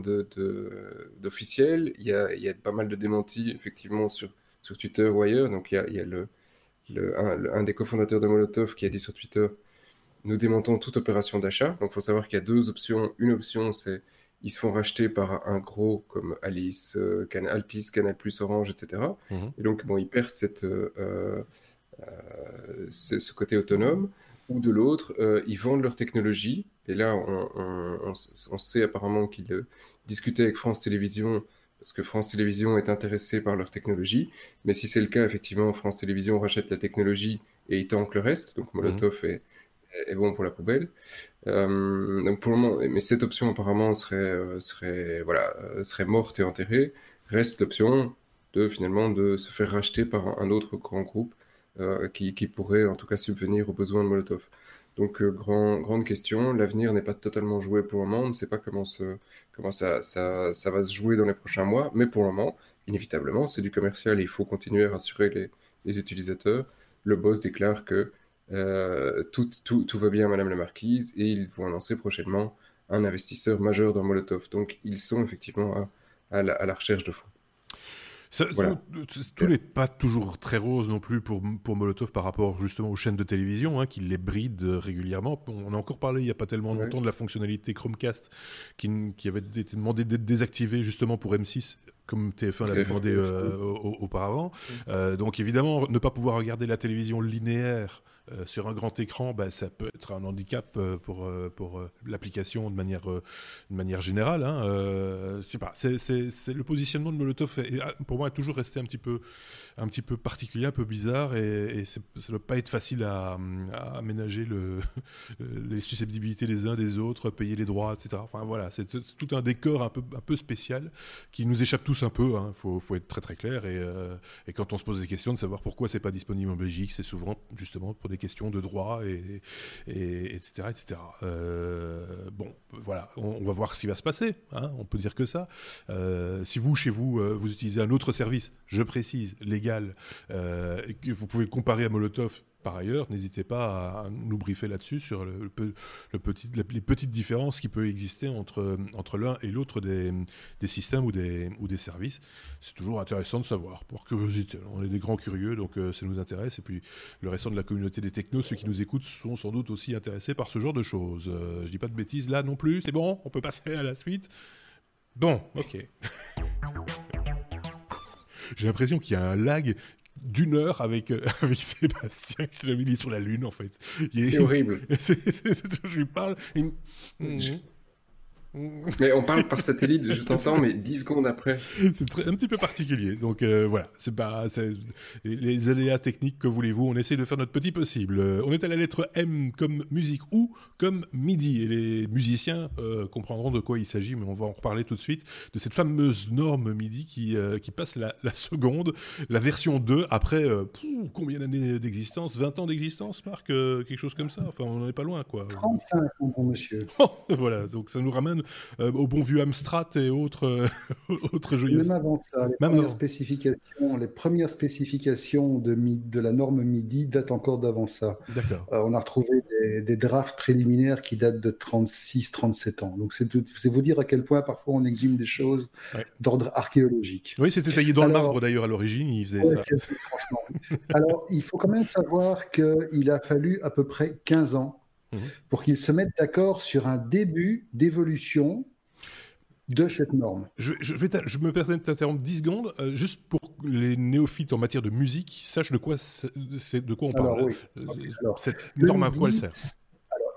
d'officiel. il, y a, il y a pas mal de démentis effectivement sur, sur Twitter ou ailleurs. Donc il y a, il y a le un, des cofondateurs de Molotov qui a dit sur Twitter Nous démontons toute opération d'achat. Donc il faut savoir qu'il y a deux options. Une option, c'est ils se font racheter par un gros comme Alice, euh, Canal, Altis, Canal Plus, Orange, etc. Mhm. Et donc, bon, ils perdent cette, euh, euh, ce côté autonome. Ou de l'autre, ils vendent leur technologie. Et là, on, on sait apparemment qu'ils discutaient avec France Télévisions parce que France Télévisions est intéressée par leur technologie. Mais si c'est le cas, effectivement, France Télévisions rachète la technologie et il tanque le reste. Donc Molotov mhm. est, bon pour la poubelle. Euh, donc pour le moment, mais cette option apparemment serait, euh, serait, voilà, euh, serait morte et enterrée. Reste l'option de finalement de se faire racheter par un autre grand groupe qui, qui, pourrait en tout cas subvenir aux besoins de Molotov. Donc, euh, grand, grande question. L'avenir n'est pas totalement joué pour le moment. On ne sait pas comment, ça, va se jouer dans les prochains mois. Mais pour le moment, inévitablement, c'est du commercial et il faut continuer à rassurer les, utilisateurs. Le boss déclare que euh, tout, va bien, Madame la Marquise, et ils vont annoncer prochainement un investisseur majeur dans Molotov. Donc, ils sont effectivement à la recherche de fonds. Tout, n'est pas toujours très rose non plus pour, pour Molotov par rapport justement aux chaînes de télévision hein, qui les brident régulièrement. On a encore parlé il n'y a pas tellement longtemps de la fonctionnalité Chromecast qui, qui avait été demandé d'être désactivée justement pour M6 comme TF1 l'avait demandé euh, auparavant. Euh, donc évidemment, ne pas pouvoir regarder la télévision linéaire euh, sur un grand écran, bah, ça peut être un handicap euh, pour, euh, pour l'application de manière, de manière générale. Hein. pas, c'est, le positionnement de Molotov, pour moi, a toujours resté un petit peu, un petit peu particulier, un peu bizarre, et, ça ne doit pas être facile à, aménager [LAUGHS] le, les susceptibilités des uns des autres, payer les droits, etc. Enfin voilà, c'est tout un décor un peu, un peu spécial qui nous échappe tous un peu. Il hein. faut, faut, être très très clair, et, et, quand on se pose des questions de savoir pourquoi c'est pas disponible en Belgique, c'est souvent justement pour des questions de droit, et, etc. etc. Euh, bon, voilà, on, va voir ce qui va se passer, hein, on peut dire que ça. Euh, si vous, chez vous, euh, vous utilisez un autre service, je précise, légal, que vous pouvez comparer à Molotov, par ailleurs, n'hésitez pas à nous briefer là-dessus sur les petites différences qui peuvent exister entre, entre l'un et l'autre des, systèmes ou des, ou des services. C'est toujours intéressant de savoir, pour curiosité. On est des grands curieux, donc euh, ça nous intéresse. Et puis le restant de la communauté des technos, ceux qui nous écoutent, sont sans doute aussi intéressés par ce genre de choses. Euh, je dis pas de bêtises là non plus, c'est bon, on peut passer à la suite. Bon, ok. [LAUGHS] J'ai l'impression qu'il y a un lag d'une heure avec, euh, [LAUGHS] avec Sébastien qui l'a mis sur la Lune, en fait. C'est horrible. [LAUGHS] je lui parle. [LAUGHS] Mais on parle par satellite, je t'entends, mais 10 secondes après. C'est un petit peu particulier. Donc euh, voilà, c'est pas les aléas techniques que voulez-vous. On essaie de faire notre petit possible. Euh, on est à la lettre M comme musique ou comme midi. Et les musiciens euh, comprendront de quoi il s'agit, mais on va en reparler tout de suite de cette fameuse norme midi qui, qui passe la, seconde, la version 2, après combien d'années d'existence? 20 ans d'existence, Marc Quelque chose comme ça? Enfin, on n'en est pas loin, quoi. 35 ans, bon monsieur. [LAUGHS] voilà, donc ça nous ramène euh, au bon vieux Amstrad et autres, euh, [LAUGHS] autres Même avant ça, les, premières, Spécifications, les premières spécifications de, de la norme MIDI datent encore d'avant ça. D'accord. Euh, on a retrouvé des, drafts préliminaires qui datent de 36-37 ans. Donc c'est vous dire à quel point parfois on exhume des choses d'ordre archéologique. Oui, c'était taillé dans le marbre d'ailleurs à l'origine, il faisait ça. [LAUGHS] Alors il faut quand même savoir qu'il a fallu à peu près 15 ans Mhm. pour qu'ils se mettent d'accord sur un début d'évolution de cette norme. Je, vais je me permets de t'interrompre 10 secondes, euh, juste pour que les néophytes en matière de musique sachent de quoi, c'est, de quoi on parle. Euh, cette norme à quoi elle sert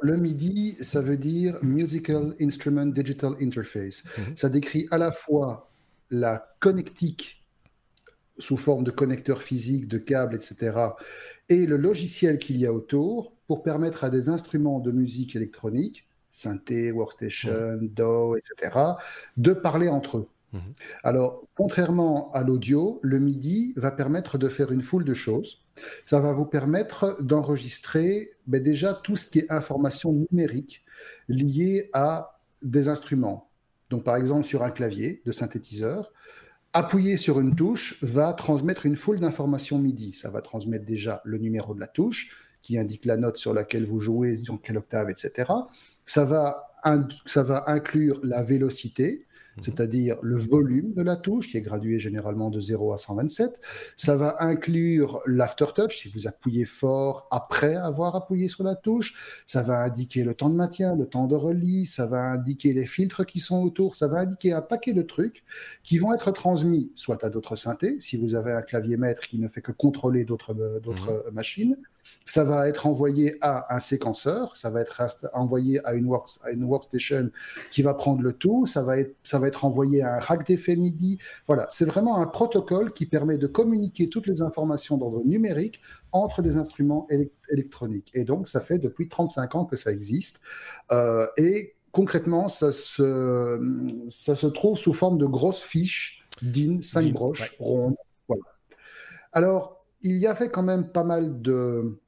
le MIDI, ça veut dire Musical Instrument Digital Interface. Mhm. Ça décrit à la fois la connectique sous forme de connecteurs physiques, de câbles, etc., et le logiciel qu'il y a autour pour permettre à des instruments de musique électronique, synthé, workstation, DAW, etc., de parler entre eux. Mhm. Alors, contrairement à l'audio, le MIDI va permettre de faire une foule de choses. Ça va vous permettre d'enregistrer ben déjà tout ce qui est information numérique liée à des instruments. Donc, par exemple, sur un clavier de synthétiseur, appuyer sur une touche va transmettre une foule d'informations MIDI. Ça va transmettre déjà le numéro de la touche, qui indique la note sur laquelle vous jouez, dans quelle octave, etc. Ça va, ça va inclure la vélocité, Mhm. c'est-à-dire le volume de la touche, qui est gradué généralement de 0 à 127. Ça va inclure l'aftertouch, si vous appuyez fort après avoir appuyé sur la touche. Ça va indiquer le temps de maintien, le temps de relis, ça va indiquer les filtres qui sont autour, ça va indiquer un paquet de trucs qui vont être transmis soit à d'autres synthés, si vous avez un clavier maître qui ne fait que contrôler d'autres mhm. machines, ça va être envoyé à un séquenceur, ça va être envoyé à une, à une workstation qui va prendre le tout, ça va être, ça va être envoyé à un rack d'effet MIDI. Voilà, c'est vraiment un protocole qui permet de communiquer toutes les informations d'ordre numérique entre des instruments électroniques. Et donc, ça fait depuis 35 ans que ça existe. Euh, et concrètement, ça se, ça se trouve sous forme de grosses fiches DIN, 5 broches rondes. Voilà. Alors, il y avait quand même pas mal de,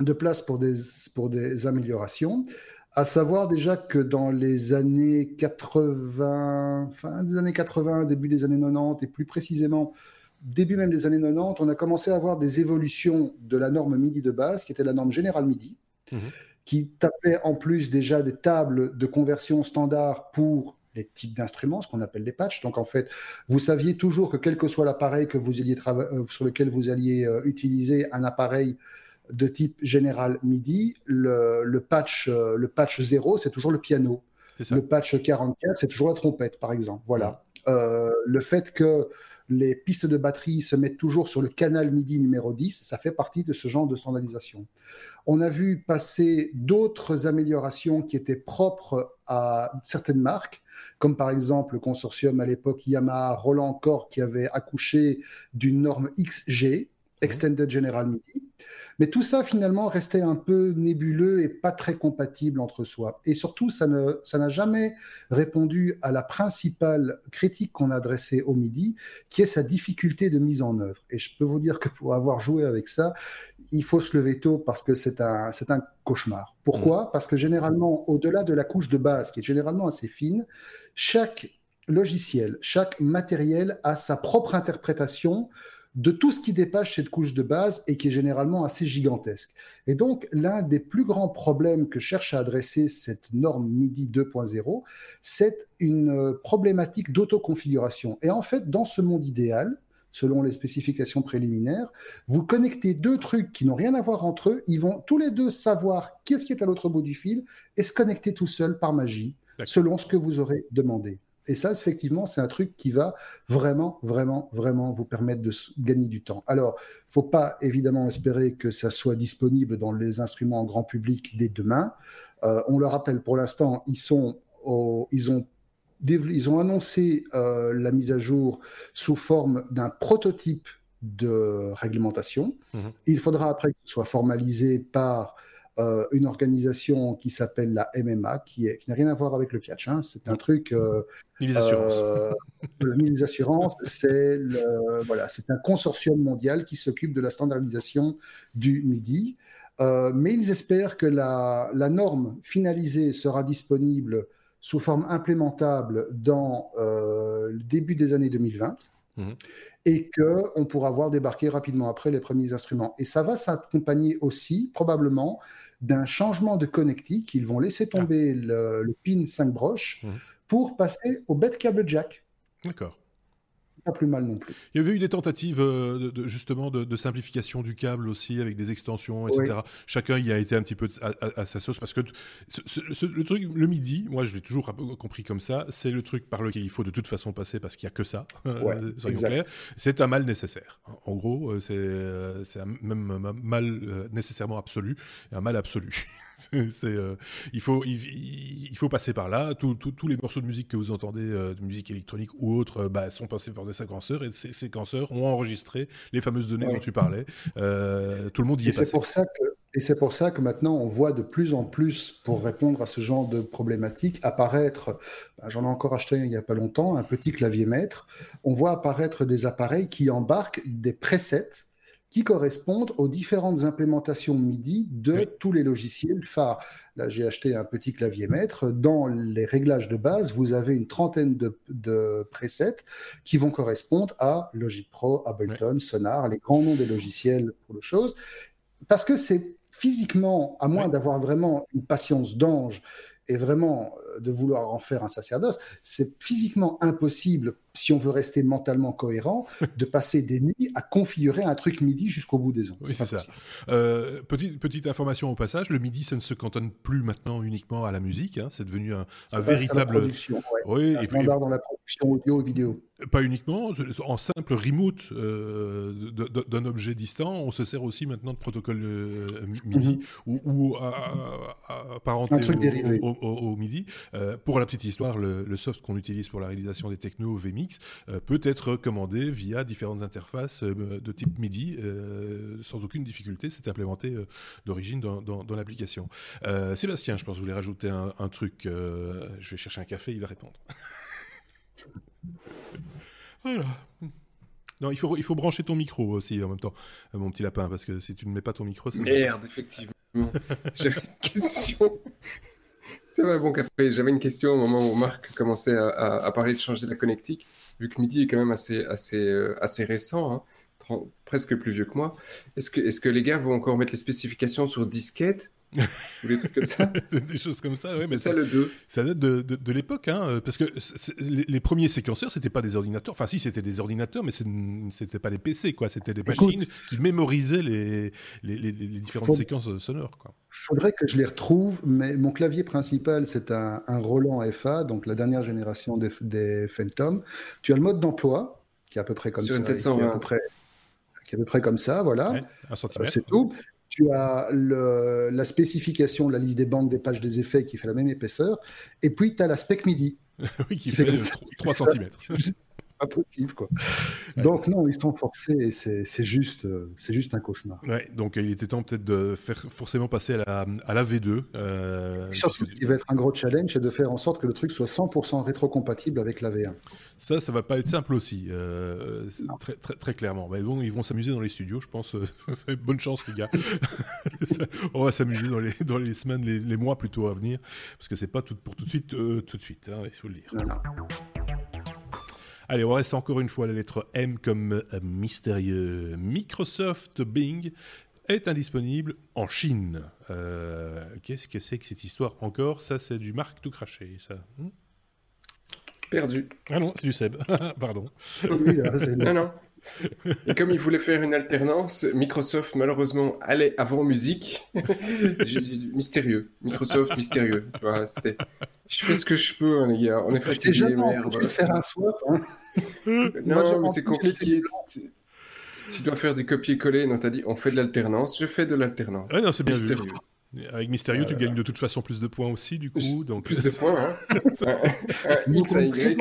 de place pour des, pour des améliorations. À savoir déjà que dans les années 80, fin des années 80, début des années 90, et plus précisément début même des années 90, on a commencé à avoir des évolutions de la norme MIDI de base, qui était la norme générale MIDI, mhm. qui tapait en plus déjà des tables de conversion standard pour les types d'instruments, ce qu'on appelle les patchs. Donc en fait, vous saviez toujours que quel que soit l'appareil que vous alliez euh, sur lequel vous alliez euh, utiliser un appareil de type général MIDI, le, patch, euh, le patch 0, c'est toujours le piano. Le patch 44, c'est toujours la trompette, par exemple. Voilà. le fait que les pistes de batterie se mettent toujours sur le canal MIDI numéro 10, ça fait partie de ce genre de standardisation. On a vu passer d'autres améliorations qui étaient propres à certaines marques, comme par exemple le consortium à l'époque Yamaha Roland Core qui avait accouché d'une norme XG, Extended General MIDI, mais tout ça, finalement, restait un peu nébuleux et pas très compatible entre soi. Et surtout, ça n'a ça jamais répondu à la principale critique qu'on a adressée au MIDI, qui est sa difficulté de mise en œuvre. Et je peux vous dire que pour avoir joué avec ça, il faut se lever tôt parce que c'est un, c'est un cauchemar. Pourquoi? Mmh. Parce que généralement, au-delà de la couche de base, qui est généralement assez fine, chaque logiciel, chaque matériel a sa propre interprétation de tout ce qui dépasse cette couche de base et qui est généralement assez gigantesque. Et donc, l'un des plus grands problèmes que cherche à adresser cette norme MIDI 2.0, c'est une euh, problématique d'autoconfiguration. Et en fait, dans ce monde idéal, selon les spécifications préliminaires, vous connectez deux trucs qui n'ont rien à voir entre eux, ils vont tous les deux savoir qu'est-ce qui est à l'autre bout du fil et se connecter tout seul par magie, selon ce que vous aurez demandé. Et ça, effectivement, c'est un truc qui va vraiment, vraiment, vraiment vous permettre de gagner du temps. Alors, il faut pas évidemment espérer que ça soit disponible dans les instruments en grand public dès demain. Euh, on le rappelle, pour l'instant, ils sont, ils ont ils ont annoncé euh, la mise à jour sous forme d'un prototype de réglementation. Mmh Il faudra après que ce soit formalisé par euh, une organisation qui s'appelle la MMA, qui, est, qui n'a rien à voir avec le catch. Hein. C'est un truc. Euh, les assurances. Euh, les assurances, c'est voilà, c'est un consortium mondial qui s'occupe de la standardisation du MIDI. Euh, mais ils espèrent que la, la, norme finalisée sera disponible sous forme implémentable dans le début des années 2020. Mmh. et qu'on pourra voir débarquer rapidement après les premiers instruments. Et ça va s'accompagner aussi, probablement, d'un changement de connectique. Ils vont laisser ah. tomber le, pin 5 broches mmh. pour passer au bed cable jack. D'accord pas plus mal non plus. Il y avait eu des tentatives euh, de, justement de, simplification du câble aussi avec des extensions, etc. Chacun y a été un petit peu à, sa sauce parce que le truc, le midi, moi je l'ai toujours compris comme ça, c'est le truc par lequel il faut de toute façon passer parce qu'il n'y a que ça. [LAUGHS] c'est un mal nécessaire. En gros, euh, euh, c'est même un mal nécessairement absolu et un mal absolu. [LAUGHS] [LAUGHS] c'est, il, faut, il, faut passer par là. tous les morceaux de musique que vous entendez, de musique électronique ou autre, bah, sont passés par des séquenceurs et ces séquenceurs ont enregistré les fameuses données dont tu parlais. Euh, tout le monde y est, passé. Pour ça que, et c'est pour ça que maintenant on voit de plus en plus, pour répondre à ce genre de problématique, apparaître, bah, j'en ai encore acheté il n'y a pas longtemps, un petit clavier maître, on voit apparaître des appareils qui embarquent des presets qui correspondent aux différentes implémentations MIDI de tous les logiciels phares. Là, j'ai acheté un petit clavier maître. Dans les réglages de base, vous avez une trentaine de, presets qui vont correspondre à Logic Pro, Ableton, Sonar, les grands noms des logiciels pour le chose. Parce que c'est physiquement, à moins d'avoir vraiment une patience d'ange et vraiment de vouloir en faire un sacerdoce, c'est physiquement impossible, si on veut rester mentalement cohérent, [LAUGHS] de passer des nuits à configurer un truc MIDI jusqu'au bout des ans. Oui, c'est ça. Euh, petite, petite information au passage, le MIDI, ça ne se cantonne plus maintenant uniquement à la musique, hein. c'est devenu un, un véritable... Oui, un et standard dans la production audio et vidéo. Pas uniquement, en simple remote euh, d'un objet distant, on se sert aussi maintenant de protocole euh, MIDI mhm. ou, apparenté au, MIDI. Euh, pour la petite histoire, le, soft qu'on utilise pour la réalisation des technos VMix peut être commandé via différentes interfaces de type MIDI sans aucune difficulté. C'est implémenté d'origine dans, l'application. Sébastien, je pense que vous voulez rajouter un, un truc. je vais chercher un café, il va répondre. [LAUGHS] Non, il faut, il faut brancher ton micro aussi en même temps, euh, mon petit lapin, parce que si tu ne mets pas ton micro, ça Merde, effectivement. [LAUGHS] J'avais une question. C'est vrai, bon café. J'avais une question au moment où Marc commençait à, parler de changer la connectique, vu que Midi est quand même assez, assez, euh, assez récent, hein, presque plus vieux que moi. Est-ce que, que les gars vont encore mettre les spécifications sur disquette [LAUGHS] ou des trucs comme ça. [LAUGHS] des choses comme ça, ouais. C'est ça le 2. Ça date de, de, de l'époque, hein, parce que les, les, premiers séquenceurs, c'était pas des ordinateurs. Enfin, si, c'était des ordinateurs, mais c'était pas les PC, quoi. C'était des machines qui mémorisaient les, les, les différentes Faut... séquences sonores, quoi. Faudrait que je les retrouve, mais mon clavier principal, c'est un, un, Roland FA, donc la dernière génération des, des Phantom. Tu as le mode d'emploi, qui est à peu près comme Sur ça. Une 720. Qui est à peu près, qui est à peu près comme ça, voilà. Ouais, un centimètre. c'est tout. Tu as le, la spécification, la liste des banques, des pages, des effets qui fait la même épaisseur. Et puis, tu as la spec MIDI. [LAUGHS] oui, qui, qui fait, fait 3 cm. Pas possible, quoi. Donc, non, ils sont forcés et c'est juste, c'est juste un cauchemar. Ouais, donc il était temps peut-être de faire forcément passer à la, à la V2. Euh, Surtout, puisque... ce qui va être un gros challenge, c'est de faire en sorte que le truc soit 100% rétrocompatible avec la V1. Ça, ça va pas être simple aussi, euh, très, très, très, clairement. Mais bon, ils vont s'amuser dans les studios, je pense. [LAUGHS] bonne chance, les gars. [LAUGHS] On va s'amuser dans les, dans les semaines, les, les, mois plutôt à venir, parce que c'est pas tout pour tout de suite, euh, tout de suite, hein, il faut le dire. Non, non. Allez, on reste encore une fois à la lettre M comme euh, mystérieux. Microsoft Bing est indisponible en Chine. Euh, Qu'est-ce que c'est que cette histoire encore? Ça, c'est du Marc tout craché, ça. Hmm? Perdu. Ah non, c'est du Seb. [LAUGHS] Pardon. Oui, là, [LAUGHS] non, non. Et comme il voulait faire une alternance, Microsoft malheureusement allait avant musique. [LAUGHS] mystérieux. Microsoft mystérieux. Tu vois, c'était. Je fais ce que je peux, hein, les gars. On est fatigués, merde. Je vais faire un swap. Hein. [LAUGHS] non, mais c'est compliqué. Tu, dois faire du copier-coller. Non, t'as dit, on fait de l'alternance. Je fais de l'alternance. Ah non, c'est bien mystérieux. Vu. Avec Mystérieux, euh... tu gagnes de toute façon plus de points aussi, du coup. Donc... Plus de points, hein. [LAUGHS] un, un X à Y.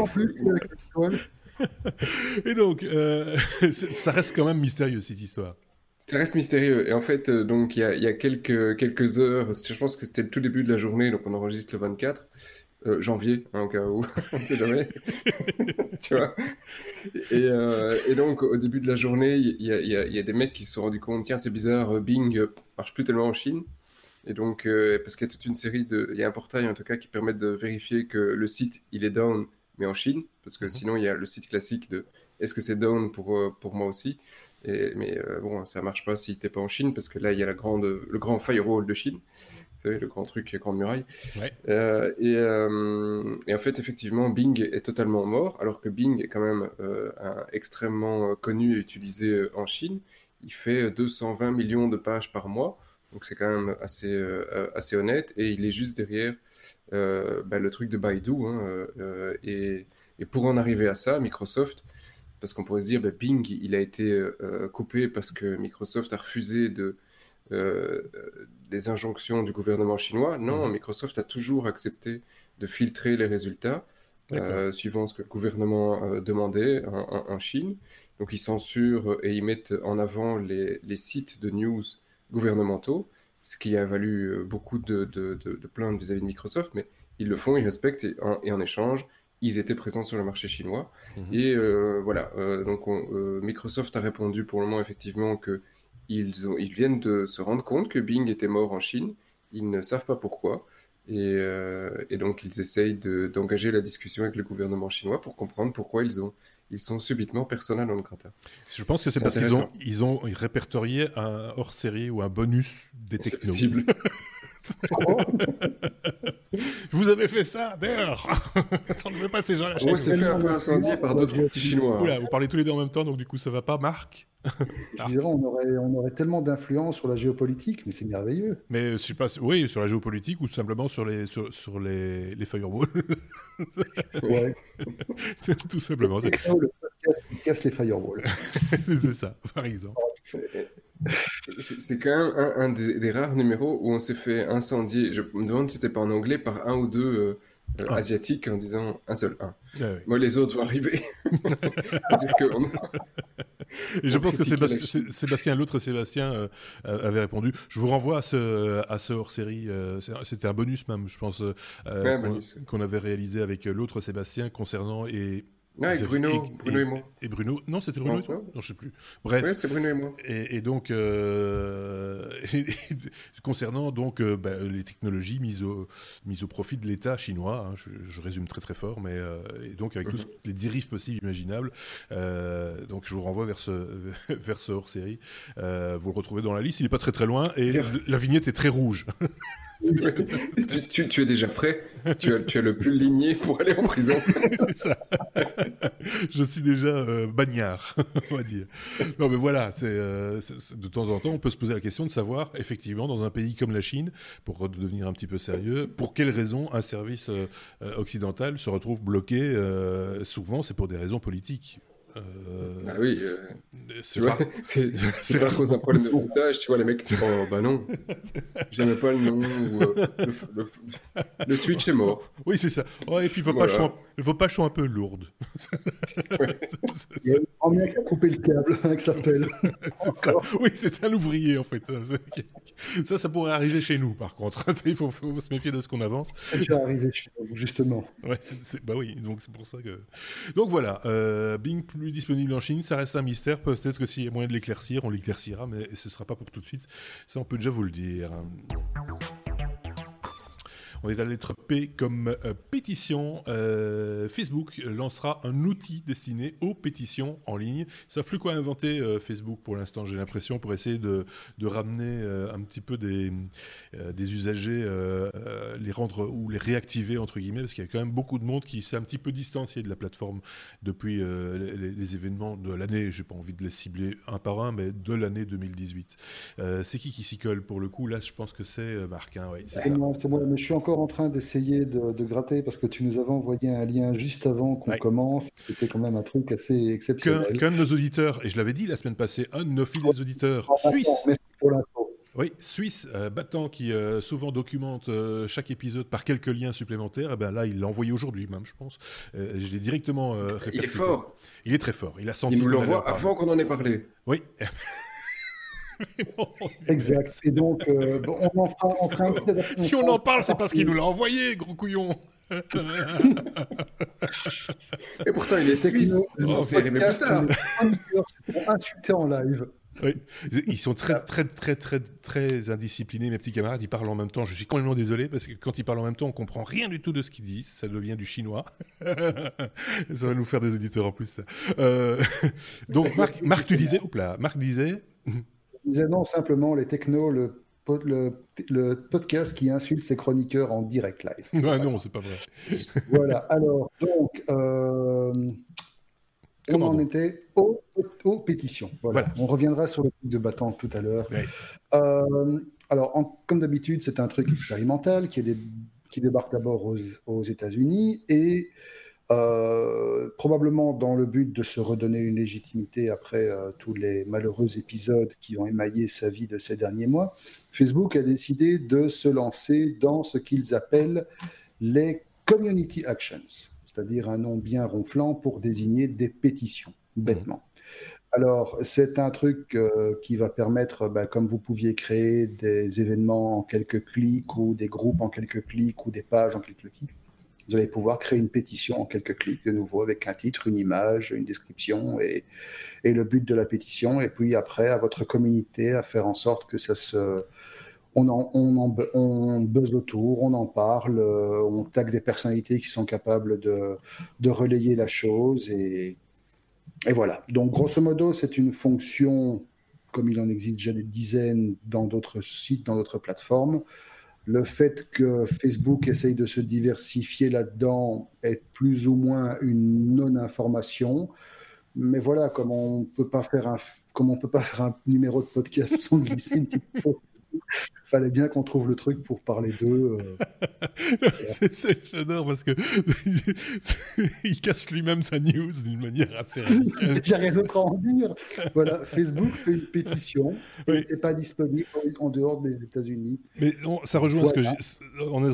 [LAUGHS] Et donc, euh, [LAUGHS] ça reste quand même mystérieux cette histoire. Ça reste mystérieux. Et en fait, euh, donc il y a, y a, quelques heures, je pense que c'était le tout début de la journée, donc on enregistre le 24 euh, janvier, hein, au cas où, [LAUGHS] on ne sait jamais. tu vois? Et, donc au début de la journée, il y a, des mecs qui se sont rendus compte, tiens, c'est bizarre, Bing marche plus tellement en Chine. Et donc, parce qu'il y a toute une série de, il y a un portail en tout cas qui permet de vérifier que le site il est down mais en Chine, parce que mmh. sinon il y a le site classique de est-ce que c'est down pour, euh, pour moi aussi? Et, Mais euh, bon, ça marche pas si t'es pas en Chine, parce que là il y a la grande, le grand firewall de Chine, vous savez, le grand truc, la grande muraille. Ouais. Euh, et, euh, et, en fait, effectivement, Bing est totalement mort, alors que Bing est quand même un, extrêmement connu et utilisé en Chine. Il fait 220 millions de pages par mois, donc c'est quand même assez, assez honnête, et il est juste derrière bah, le truc de Baidu. Hein, euh, et, et, pour en arriver à ça, Microsoft, parce qu'on pourrait se dire, bah, Bing, il a été euh, coupé parce que Microsoft a refusé de, des injonctions du gouvernement chinois. Non, mmh. Microsoft a toujours accepté de filtrer les résultats. Euh, suivant ce que le gouvernement euh, demandait en, en, en, Chine. Donc ils censurent et ils mettent en avant les, les sites de news gouvernementaux ce qui a valu beaucoup de, de, de, de plaintes vis-à-vis de Microsoft, mais ils le font, ils respectent, et en, et en échange, ils étaient présents sur le marché chinois. Mmh. -hmm. Et euh, voilà, euh, donc on, euh, Microsoft a répondu pour le moment effectivement que ils, ont, ils viennent de se rendre compte que Bing était mort en Chine, ils ne savent pas pourquoi. Et, et donc ils essayent d'engager la discussion avec le gouvernement chinois pour comprendre pourquoi ils ont ils sont subitement persona non grata. Je pense que c'est parce qu'ils ont, ils ont répertorié un hors-série ou un bonus des technos. possible. [LAUGHS] Vous avez fait ça, d'ailleurs On ne veut pas ces gens-là. On s'est fait un peu incendier par d'autres petits chinois. Oula, vous parlez tous les deux en même temps, donc du coup ça va pas, Marc Je dirais, on aurait, on aurait tellement d'influence sur la géopolitique, mais c'est merveilleux. Mais je sais pas, oui, sur la géopolitique ou simplement sur les, sur, sur les, les firewalls. [LAUGHS] ouais. tout simplement. Le podcast qui casse les firewalls. [LAUGHS] c'est ça, par exemple. C'est quand même un, un des, des, rares numéros où on s'est fait incendier. Je me demande si c'était pas en anglais par un ou deux euh, ah. asiatiques en disant un seul un. Ah, oui. Moi, les autres vont arriver. [LAUGHS] dire que on... Et je pense que Sébastien, Sébastien l'autre Sébastien, euh, avait répondu. Je vous renvoie à ce, à ce hors-série. Euh, C'était un bonus même, je pense, euh, ouais, qu'on qu avait réalisé avec l'autre Sébastien concernant et Ouais, Bruno, Bruno et, moi. Et Bruno, non, c'était Bruno. Non, non, je sais plus. Bref. Ouais, c'était Bruno et moi. Et, donc, euh, [LAUGHS] concernant donc euh, bah, les technologies mises au, mises au profit de l'État chinois, hein, je, résume très très fort, mais euh, et donc avec tous mhm. les dérives possibles imaginables. donc, je vous renvoie vers ce [LAUGHS] vers ce hors série. vous le retrouvez dans la liste. Il n'est pas très très loin et la vignette est très rouge. [LAUGHS] [LAUGHS] tu, es déjà prêt? Tu as, tu as le pull ligné pour aller en prison? [LAUGHS] c'est ça. Je suis déjà euh, bagnard, [LAUGHS] on va dire. Non, mais voilà, euh, c'est, de temps en temps, on peut se poser la question de savoir, effectivement, dans un pays comme la Chine, pour devenir un petit peu sérieux, pour quelles raisons un service euh, occidental se retrouve bloqué. souvent, c'est pour des raisons politiques. Euh... Ah oui, euh... c'est [LAUGHS] pas à cause d'un problème de montage, tu vois, les mecs, oh bah non, [LAUGHS] j'aimais pas le nom, ou, euh, le, le, switch est mort. Oui, c'est ça. Oh, et puis vos, voilà. pages sont, vos pages sont un peu lourdes. [LAUGHS] ouais. Il y a un qui a coupé le câble, hein, que ça s'appelle. oui, c'est un ouvrier en fait. Ça, ça pourrait arriver chez nous par contre. Il faut, faut se méfier de ce qu'on avance. C'est déjà arrivé chez nous, justement. Ouais, bah oui, donc c'est pour ça que. Donc voilà, euh, Bing plus disponible en Chine, ça reste un mystère. Peut-être que s'il y a moyen de l'éclaircir, on l'éclaircira, mais ce ne sera pas pour tout de suite. Ça, on peut déjà vous le dire. On est à la lettre P comme euh, pétition. Euh, Facebook lancera un outil destiné aux pétitions en ligne. Ils savent plus quoi inventer euh, Facebook pour l'instant, j'ai l'impression, pour essayer de, de ramener un petit peu des, des usagers, les rendre ou les réactiver, entre guillemets, parce qu'il y a quand même beaucoup de monde qui s'est un petit peu distancié de la plateforme depuis les, les, événements de l'année. J'ai pas envie de les cibler un par un, mais de l'année 2018. c'est qui qui s'y colle pour le coup? Là, je pense que c'est Marc. Hein, c'est moi, mais je suis encore en train d'essayer de, gratter parce que tu nous avais envoyé un lien juste avant qu'on commence. C'était quand même un truc assez exceptionnel. Qu'un de nos auditeurs, et je l'avais dit la semaine passée, un de nos fidèles auditeurs ah, suisses. Oui, Suisse, euh, battant qui euh, souvent documente euh, chaque épisode par quelques liens supplémentaires. Et eh ben là, il l'a envoyé aujourd'hui même, je pense. je l'ai directement. il est fort. Il est très fort. Il a senti. Il nous l'envoie avant qu'on en ait parlé. Oui. [LAUGHS] exact. Et donc, euh, on en fera, on fera un Si on en parle, c'est parce qu'il nous l'a envoyé, gros couillon. Et pourtant, il est suisse. Arrivé plus tard. Pour insulter en live. Oui. Ils sont très, très, très, très, très indisciplinés, mes petits camarades. Ils parlent en même temps. Je suis complètement désolé parce que quand ils parlent en même temps, on comprend rien du tout de ce qu'ils disent. Ça devient du chinois. [LAUGHS] ça va nous faire des auditeurs en plus. Euh... [LAUGHS] Donc, Marc, Marc, tu disais, oups là, Marc disait. Disais non, simplement les technos, le, le, podcast qui insulte ses chroniqueurs en direct live. Ah non, c'est pas vrai. voilà, alors, donc, euh, on en était aux, pétitions. Voilà. On reviendra sur le truc de battant tout à l'heure. Euh, alors, comme d'habitude, c'est un truc expérimental qui, est des, qui débarque d'abord aux, aux États-Unis et euh, probablement dans le but de se redonner une légitimité après euh, tous les malheureux épisodes qui ont émaillé sa vie de ces derniers mois, Facebook a décidé de se lancer dans ce qu'ils appellent les Community Actions, c'est-à-dire un nom bien ronflant pour désigner des pétitions, bêtement. Mmh. Alors, c'est un truc euh, qui va permettre, bah, comme vous pouviez créer des événements en quelques clics ou des groupes en quelques clics ou des pages en quelques clics, vous allez pouvoir créer une pétition en quelques clics de nouveau avec un titre, une image, une description et, et le but de la pétition. Et puis après, à votre communauté, à faire en sorte que ça se, on, en, on, buzz autour, on en parle, euh, on tag des personnalités qui sont capables de, de relayer la chose. Et, et voilà. Donc, grosso modo, c'est une fonction, comme il en existe déjà des dizaines dans d'autres sites, dans d'autres plateformes, le fait que Facebook essaye de se diversifier là-dedans est plus ou moins une non-information. Mais voilà, comme on peut pas faire un, peut pas faire un numéro de podcast sans glisser une petite [LAUGHS] fallait bien qu'on trouve le truc pour parler d'eux. Euh. [LAUGHS] J'adore parce que [LAUGHS] il casse lui-même sa news d'une manière assez radicale. J'ai rien d'autre à en dire. Voilà, Facebook fait une pétition et c'est pas disponible en dehors des États-Unis. Mais ça rejoint ce, que je,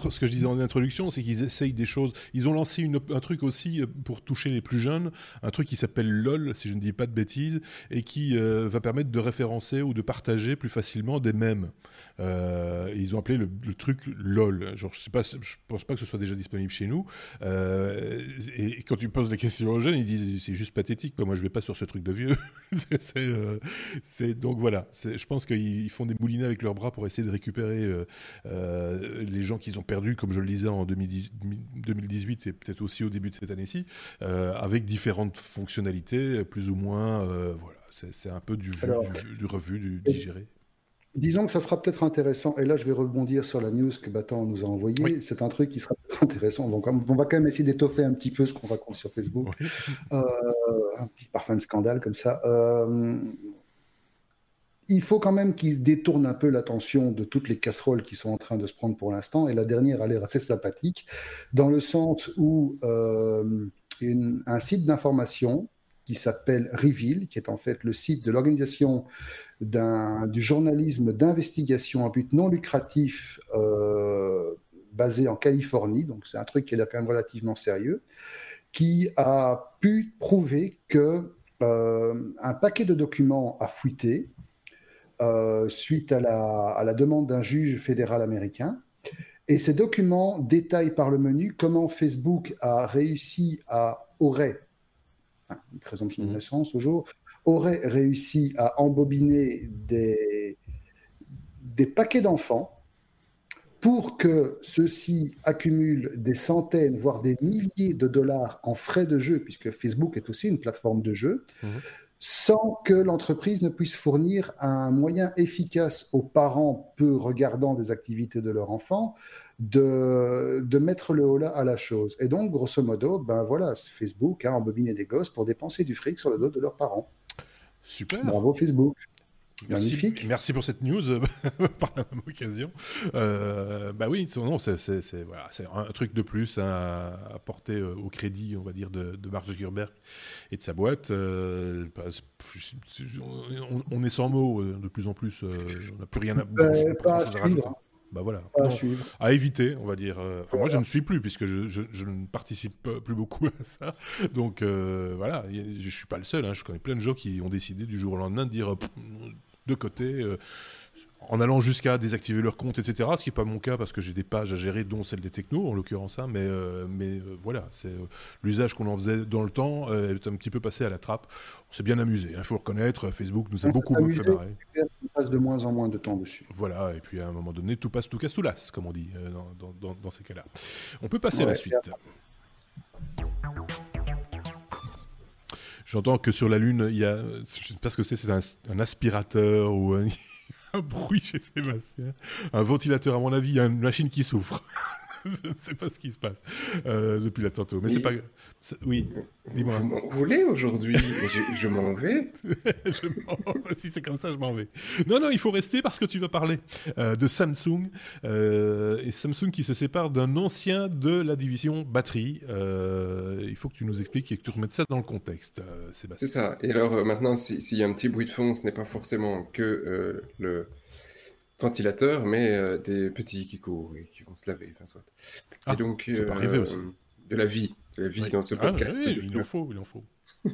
ce que je disais en introduction, c'est qu'ils essayent des choses. Ils ont lancé une, un truc aussi euh, pour toucher les plus jeunes, un truc qui s'appelle LOL, si je ne dis pas de bêtises, et qui euh, va permettre de référencer ou de partager plus facilement des mèmes. Euh, Euh, ils ont appelé le, truc LOL. Genre, je sais pas, je pense pas que ce soit déjà disponible chez nous. Euh, et, quand tu poses la question aux jeunes, ils disent c'est juste pathétique. Moi, je vais pas sur ce truc de vieux. [LAUGHS] c'est donc voilà. Je pense qu'ils font des moulinets avec leurs bras pour essayer de récupérer les gens qu'ils ont perdus, comme je le disais en 2018 et peut-être aussi au début de cette année-ci, avec différentes fonctionnalités, plus ou moins. voilà c'est un peu du, du, revu, du digéré. Disons que ça sera peut-être intéressant, et là je vais rebondir sur la news que Batan nous a envoyée. C'est un truc qui sera peut-être intéressant. On va, on va, quand même essayer d'étoffer un petit peu ce qu'on raconte sur Facebook. Euh, un petit parfum de scandale comme ça. Euh, il faut quand même qu'il détourne un peu l'attention de toutes les casseroles qui sont en train de se prendre pour l'instant. Et la dernière a l'air assez sympathique, dans le sens où euh, un site d'information qui s'appelle Reveal, qui est en fait le site de l'organisation du journalisme d'investigation à but non lucratif euh, basé en Californie, donc c'est un truc qui est quand même relativement sérieux, qui a pu prouver que euh, un paquet de documents a fuité euh, suite à la, à la demande d'un juge fédéral américain. Et ces documents détaillent par le menu comment Facebook a réussi à, aurait une présomption de naissance toujours, aurait réussi à embobiner des, des paquets d'enfants pour que ceux-ci accumulent des centaines, voire des milliers de dollars en frais de jeu, puisque Facebook est aussi une plateforme de jeu, mhm. sans que l'entreprise ne puisse fournir un moyen efficace aux parents peu regardants des activités de leur enfant de, de mettre le holà à la chose. Et donc, grosso modo, ben voilà, Facebook a embobiné des gosses pour dépenser du fric sur le dos de leurs parents. Super. Bravo Facebook. Merci, Magnifique. merci pour cette news [LAUGHS] par la même occasion. Euh, bah oui, non, c'est voilà, un truc de plus hein, à porter euh, au crédit, on va dire, de, de Mark Zuckerberg et de sa boîte. Euh, bah, on, est sans mots de plus en plus. on n'a plus rien à, ben, pas à bah voilà. à éviter, on va dire. Euh, moi, je ne suis plus puisque je, je, ne participe plus beaucoup à ça. Donc euh, voilà, je suis pas le seul. Hein. Je connais plein de gens qui ont décidé du jour au lendemain de dire de côté. Euh, en allant jusqu'à désactiver leur compte, etc. Ce qui n'est pas mon cas parce que j'ai des pages à gérer, dont celle des technos en l'occurrence. Hein, mais euh, mais euh, voilà, c'est euh, l'usage qu'on en faisait dans le temps est un petit peu passé à la trappe. On s'est bien amusé, il hein, faut le reconnaître. Facebook nous a beaucoup fait marrer. On passe de moins en moins de temps dessus. Voilà, et puis à un moment donné, tout passe, tout casse, tout lasse, comme on dit dans, dans, ces cas-là. On peut passer à la suite. J'entends que sur la Lune, il y a, je sais pas ce que c'est, c'est un, un, aspirateur ou un, [LAUGHS] un bruit chez Sébastien. Un ventilateur, à mon avis, il y a une machine qui souffre. [LAUGHS] je ne sais pas ce qui se passe euh, depuis la tantôt. Mais c'est pas. Oui, dis-moi. Vous m'en voulez aujourd'hui? Je, [LAUGHS] je m'en vais. si c'est comme ça, je m'en vais. Non, non, il faut rester parce que tu vas parler euh, de Samsung. Euh, et Samsung qui se sépare d'un ancien de la division batterie. il faut que tu nous expliques et que tu remettes ça dans le contexte, Sébastien. C'est ça. Et alors maintenant, s'il y a un petit bruit de fond, ce n'est pas forcément que le ventilateur, mais euh, des petits qui courent et qui vont se laver. Enfin, soit. Ah, et donc, ça peut arriver euh, aussi. de la vie, de la vie dans ce ah, podcast. oui, il en faut, il en faut. [LAUGHS]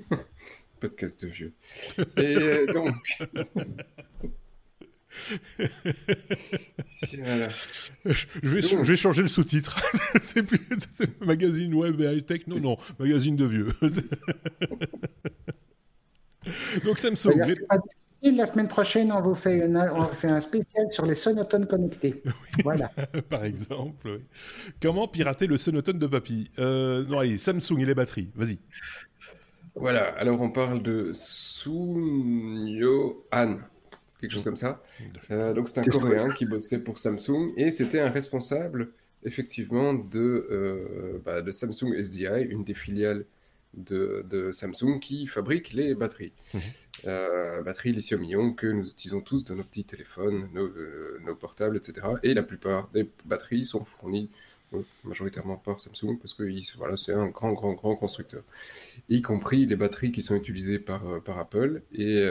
podcast de vieux. Et euh, donc. [LAUGHS] voilà. je, vais, je, vais, changer le sous-titre. [LAUGHS] c'est plus magazine web et high-tech. Non, non, magazine de vieux. Donc Samsung. La semaine prochaine, on vous fait, on fait un spécial sur les sonotones connectés. [LAUGHS] Voilà. [LAUGHS] Par exemple. Comment pirater le sonotone de papy? Euh, Non, allez, Samsung et les batteries. Vas-y. Voilà. Alors, on parle de Sunyo Han quelque chose comme ça. Euh, donc c'est un Coréen qui bossait pour Samsung et c'était un responsable effectivement de, euh, bah, de Samsung SDI, une des filiales de, Samsung qui fabrique les batteries. Mhm. Euh, batteries lithium-ion que nous utilisons tous dans nos petits téléphones, nos, euh, portables, etc. Et la plupart des batteries sont fournies euh, majoritairement par Samsung parce que voilà, c'est un grand, grand, grand constructeur. Y compris les batteries qui sont utilisées par, par Apple. Et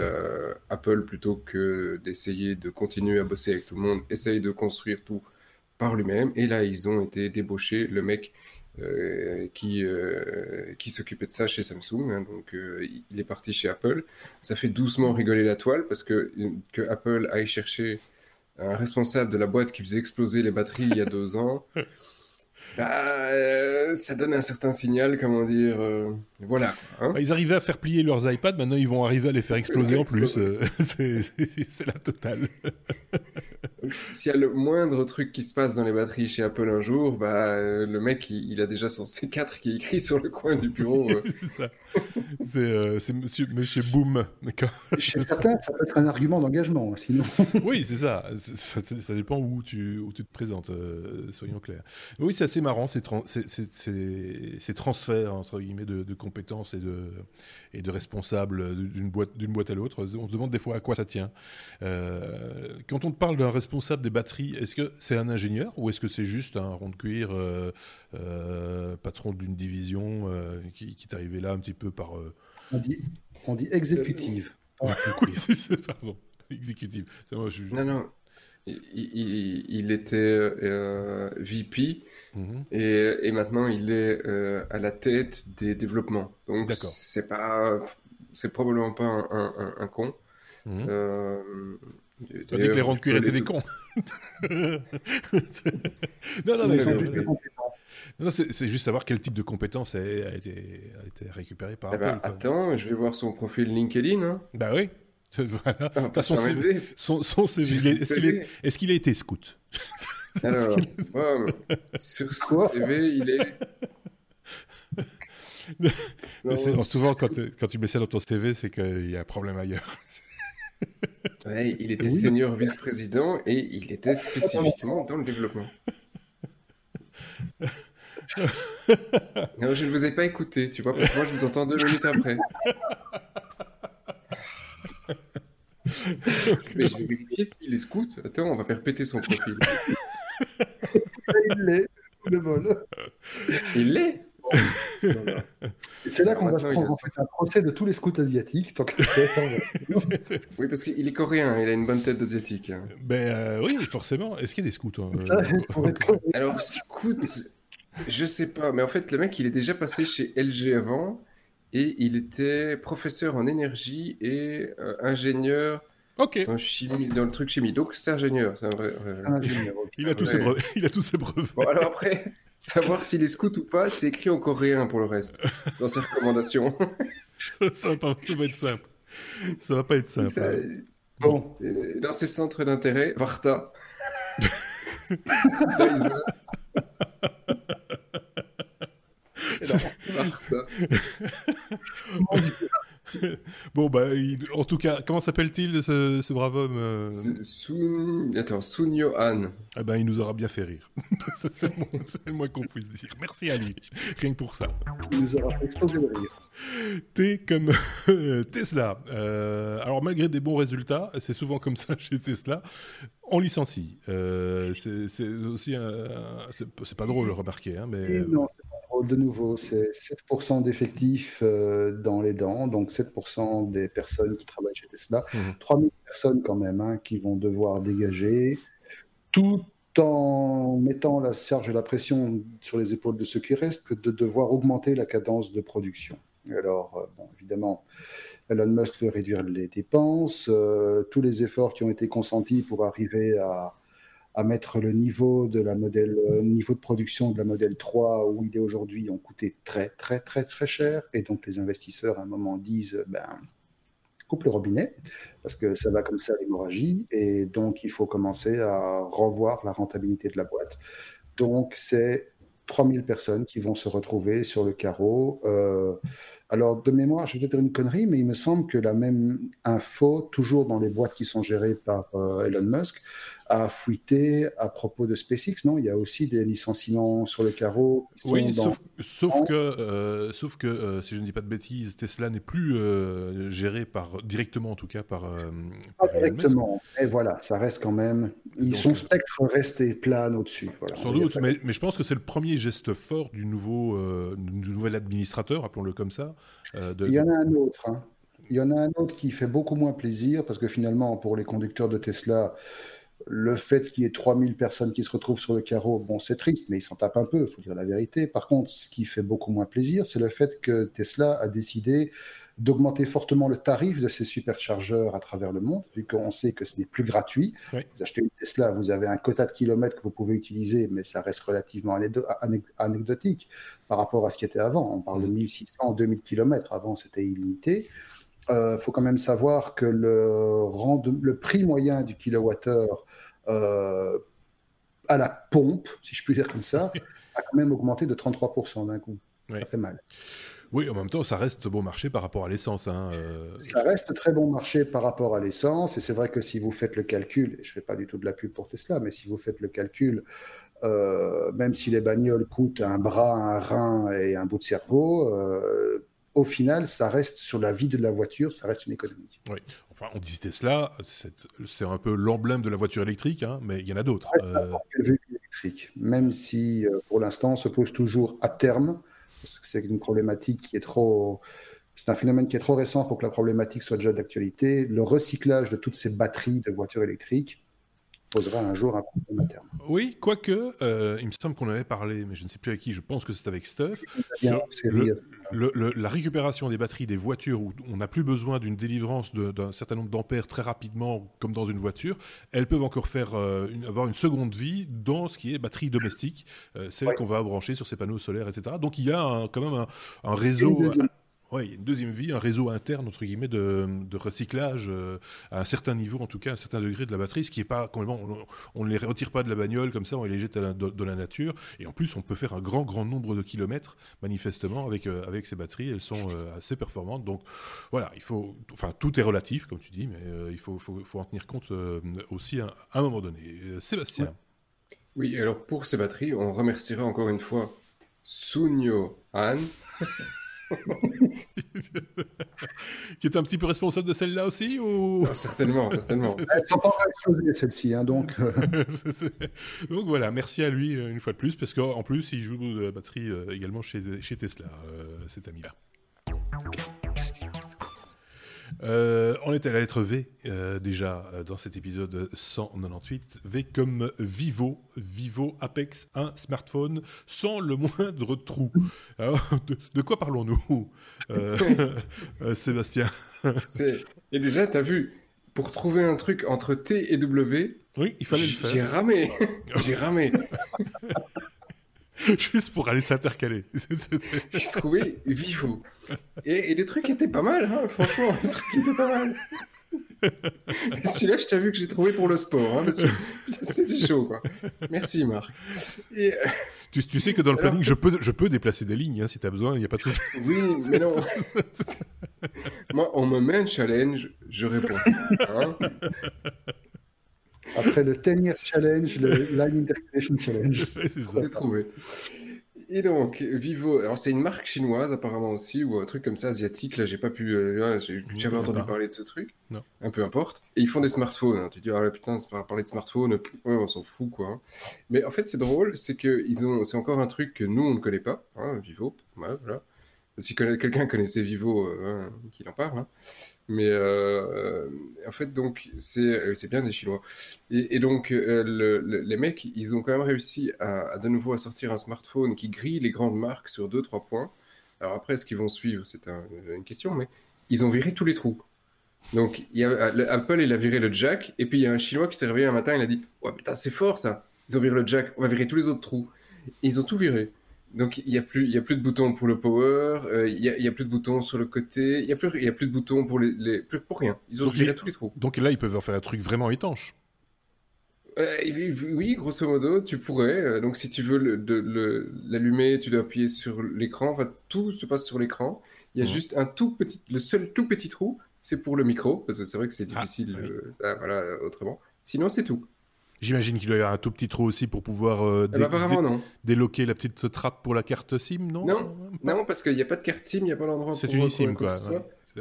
Apple, plutôt que d'essayer de continuer à bosser avec tout le monde, essaye de construire tout par lui-même. Et là, ils ont été débauchés. Le mec euh, qui, euh, qui s'occupait de ça chez Samsung. Hein, donc, euh, il est parti chez Apple. Ça fait doucement rigoler la toile parce que, que Apple aille chercher un responsable de la boîte qui faisait exploser les batteries il y a deux ans. [LAUGHS] Bah, euh, ça donne un certain signal, comment dire. Euh, voilà. Hein. Bah, ils arrivaient à faire plier leurs iPads, maintenant ils vont arriver à les faire exploser en plus. Euh, [LAUGHS] c'est la totale. [LAUGHS] S'il y a le moindre truc qui se passe dans les batteries chez Apple un jour, bah, le mec il, a déjà son C4 qui est écrit sur le coin du bureau. [LAUGHS] c'est ça. C'est monsieur, monsieur Boom. Chez certains, ça peut être un argument d'engagement, hein, sinon. oui, c'est ça. ça. dépend où tu, où tu te présentes, soyons clairs. Oui, c'est assez marrant ces, ces, transferts entre guillemets de, compétences et de, et de responsables d'une boîte, d'une boîte à l'autre. On se demande des fois à quoi ça tient. Euh, quand on te parle d'un responsable des batteries, est-ce que c'est un ingénieur ou est-ce que c'est juste un rond de cuir, euh, euh, patron d'une division qui, qui, est arrivé là un petit peu par. On, dit, on dit exécutive. [LAUGHS] oui, pardon. Exécutive. Moi, je... Non, non il, était euh, VP mhm. et, maintenant il est euh, à la tête des développements. Donc c'est pas, c'est probablement pas un, un, con. Mmh. Euh, dit que les ronds de cuir étaient des cons. [LAUGHS] non, non, c'est juste savoir quel type de compétence a, été, a été récupéré par eh ben, attends, je vais voir son profil LinkedIn. Hein. Bah oui. [LAUGHS] Voilà. Ah, son, CV, son, CV, est-ce qu'il est, est, qu a été scout? [LAUGHS] Alors, sur son CV, il est. [LAUGHS] non, souvent, quand, quand, tu mets ça dans ton CV, c'est qu'il y a un problème ailleurs. ouais, il était senior vice-président et il était spécifiquement dans le développement. non, je ne vous ai pas écouté, tu vois, parce que moi je vous entends deux minutes après. [LAUGHS] Mais je vais vérifier s'il est scout. Attends, on va faire péter son profil. il l'est, le vol. Il l'est C'est là qu'on va se prendre en fait, un procès de tous les scouts asiatiques. Tant [LAUGHS] oui, parce qu'il est coréen, il a une bonne tête d'asiatique. Hein. Ben euh, oui, forcément. Est-ce qu'il y a des scouts hein, euh, Alors, scout, je sais pas, mais en fait, le mec, il est déjà passé chez LG avant et il était professeur en énergie et euh, ingénieur en chimie, dans le truc chimie. Donc c'est ingénieur. C'est un vrai, ingénieur il, a tous ses brevets, [LAUGHS] il a tous ses brevets. Bon, alors après, [LAUGHS] savoir s'il est scout ou pas, c'est écrit en coréen pour le reste, dans ses recommandations. ça, va pas, être simple. Ça va pas être simple. Hein. Bon. Dans ses centres d'intérêt, Varta. [LAUGHS] bon, bah, en tout cas, comment s'appelle-t-il ce, brave homme euh Sun... Attends, Sun Yo-han. Eh ben, il nous aura bien fait rire. [LAUGHS] c'est le, moins, qu'on puisse dire. Merci à lui, rien que pour ça. Il nous aura fait exploser le rire. T'es comme euh, Tesla. Euh, alors, malgré des bons résultats, c'est souvent comme ça chez Tesla, on licencie. c'est aussi C'est pas drôle, remarquer, hein, mais... Non, de nouveau, c'est 7% d'effectifs euh, dans les dents, donc 7% des personnes qui travaillent chez Tesla. 3000 mmh. personnes quand même hein, qui vont devoir dégager, tout en mettant la charge et la pression sur les épaules de ceux qui restent que de devoir augmenter la cadence de production. Alors, euh, bon, évidemment, Elon Musk veut réduire les dépenses, euh, tous les efforts qui ont été consentis pour arriver à à mettre le niveau de la modèle, euh, niveau de production de la modèle 3 où il est aujourd'hui ont coûté très très très très cher et donc les investisseurs à un moment disent ben coupe le robinet parce que ça va comme ça l'hémorragie et donc il faut commencer à revoir la rentabilité de la boîte. Donc c'est 3000 personnes qui vont se retrouver sur le carreau. Euh, alors, de mémoire, je vais peut-être dire une connerie, mais il me semble que la même info, toujours dans les boîtes qui sont gérées par euh, Elon Musk, a fuité à propos de SpaceX, non? Il y a aussi des licenciements sur le carreau. oui, sauf, que, euh, sauf que euh, si je ne dis pas de bêtises, Tesla n'est plus géré par, directement, en tout cas, par. pas directement. Et voilà, ça reste quand même. Ils, son spectre reste et plane au-dessus. sans doute, mais, mais, je pense que c'est le premier geste fort du, nouveau, du nouvel administrateur, appelons-le comme ça. Il y en a un autre. Hein. Il y en a un autre qui fait beaucoup moins plaisir parce que finalement, pour les conducteurs de Tesla, le fait qu'il y ait 3000 personnes qui se retrouvent sur le carreau, bon, c'est triste, mais ils s'en tapent un peu, il faut dire la vérité. Par contre, ce qui fait beaucoup moins plaisir, c'est le fait que Tesla a décidé d'augmenter fortement le tarif de ces superchargeurs à travers le monde, vu qu'on sait que ce n'est plus gratuit. Vous achetez une Tesla, vous avez un quota de kilomètres que vous pouvez utiliser, mais ça reste relativement anecdotique par rapport à ce qui était avant. On parle de 1600, mmh. 2000 kilomètres. Avant, c'était illimité. Il euh, faut quand même savoir que le, le prix moyen du kilowattheure euh, à la pompe, si je puis dire comme ça, [LAUGHS] a quand même augmenté de 33% d'un coup. Ça fait mal. Oui, en même temps, ça reste bon marché par rapport à l'essence. Hein, euh. Ça reste très bon marché par rapport à l'essence. Et c'est vrai que si vous faites le calcul, je ne fais pas du tout de la pub pour Tesla, mais si vous faites le calcul, même si les bagnoles coûtent un bras, un rein et un bout de cerveau, au final, ça reste sur la vie de la voiture, ça reste une économie. Oui, enfin, on dit Tesla, c'est un peu l'emblème de la voiture électrique, hein, mais il y en a d'autres. Euh... même si euh, pour l'instant on se pose toujours à terme, parce que c'est une problématique qui est trop. C'est un phénomène qui est trop récent pour que la problématique soit déjà d'actualité. Le recyclage de toutes ces batteries de voitures électriques posera un jour à terme. Oui, quoique, euh, il me semble qu'on avait parlé, mais je ne sais plus avec qui, je pense que c'est avec Stuff, la récupération des batteries des voitures où on n'a plus besoin d'une délivrance d'un certain nombre d'ampères très rapidement, comme dans une voiture, elles peuvent encore faire, euh, avoir une seconde vie dans ce qui est batterie domestique, euh, celle qu'on va brancher sur ces panneaux solaires, etc. Donc il y a quand même un, réseau... Oui, il y a une deuxième vie, un réseau interne, entre guillemets, de, recyclage euh, à un certain niveau, en tout cas, à un certain degré de la batterie, ce qui est pas complètement. On ne les retire pas de la bagnole comme ça, on les jette à la, de, la nature. Et en plus, on peut faire un grand, grand nombre de kilomètres, manifestement, avec, euh, avec ces batteries. Elles sont euh, assez performantes. Donc, voilà, il faut. Enfin, tout est relatif, comme tu dis, mais il faut, faut, faut, en tenir compte aussi à, un moment donné. Sébastien. Oui. alors pour ces batteries, on remerciera encore une fois Sunyo Anne. [LAUGHS] [LAUGHS] qui est un petit peu responsable de celle-là aussi ou... Ah, certainement, certainement. [LAUGHS] Sont pas celle-ci, hein, donc. Euh. [LAUGHS] donc voilà, merci à lui euh, une fois de plus, parce qu'en plus, il joue de la batterie euh, également chez, chez Tesla, cet ami-là. Euh, on est à la lettre V euh, déjà euh, dans cet épisode 198. V comme Vivo, Vivo Apex, un smartphone sans le moindre trou. de, quoi parlons-nous, [LAUGHS] Sébastien? Et déjà, tu as vu, pour trouver un truc entre T et W, oui, il fallait le faire. J'ai ramé, [LAUGHS] j'ai ramé. [LAUGHS] [LAUGHS] Juste pour aller s'intercaler. [LAUGHS] J'ai trouvé Vivo. Et, et, le truc était pas mal, hein, franchement, le truc était pas mal. Celui-là, je t'ai vu que j'ai trouvé pour le sport. Hein, [LAUGHS] C'était chaud, quoi. Merci, Marc. Et... Euh, tu, tu, sais que dans le planning, je, peux, je peux déplacer des lignes hein, si tu as besoin, il n'y a pas de souci. Oui, mais non. Moi, on me met un challenge, je réponds. Hein après le 10 Year Challenge, le Line Interconnection Challenge. [LAUGHS] C'est trouvé. Et donc, Vivo, alors c'est une marque chinoise apparemment aussi, ou un truc comme ça, asiatique, là j'ai pas pu, euh, j'ai jamais entendu parler de ce truc, non. un peu importe. Et ils font des smartphones, hein. tu dis, ah là putain, c'est pas parler de smartphones, on s'en fout quoi. Mais en fait c'est drôle, c'est que ils ont, c'est encore un truc que nous on ne connaît pas, hein, Vivo, voilà. Si quelqu'un connaissait Vivo, euh, hein, qu'il en parle. Hein. Mais euh, en fait, donc, c'est euh, bien des Chinois. Et, donc, euh, les mecs, ils ont quand même réussi à, de nouveau à sortir un smartphone qui grille les grandes marques sur deux, trois points. Alors après, ce qu'ils vont suivre, c'est une question, mais ils ont viré tous les trous. Donc, Apple, il a viré le jack, et puis il y a un Chinois qui s'est réveillé un matin, il a dit Ouais, putain, c'est fort ça Ils ont viré le jack, on va virer tous les autres trous. Ils ont tout viré. Donc il n'y a plus, il a plus de boutons pour le power, euh, il n'y a, plus de boutons sur le côté, il n'y a plus, il a plus de boutons pour les, plus pour rien. Ils ont viré tous les trous. Donc là, ils peuvent en faire un truc vraiment étanche. Euh, oui, grosso modo, tu pourrais. Euh, donc si tu veux l'allumer, tu dois appuyer sur l'écran. Enfin, tout se passe sur l'écran. Il y a juste un tout petit, le seul tout petit trou, c'est pour le micro, parce que c'est vrai que c'est ah, difficile, voilà, autrement. Sinon, c'est tout. J'imagine qu'il doit y avoir un tout petit trou aussi pour pouvoir euh, eh ben, déloquer la petite trappe pour la carte SIM, non? Non, non parce qu'il n'y a pas de carte SIM, il n'y a pas d'endroit pour... C'est une SIM, quoi.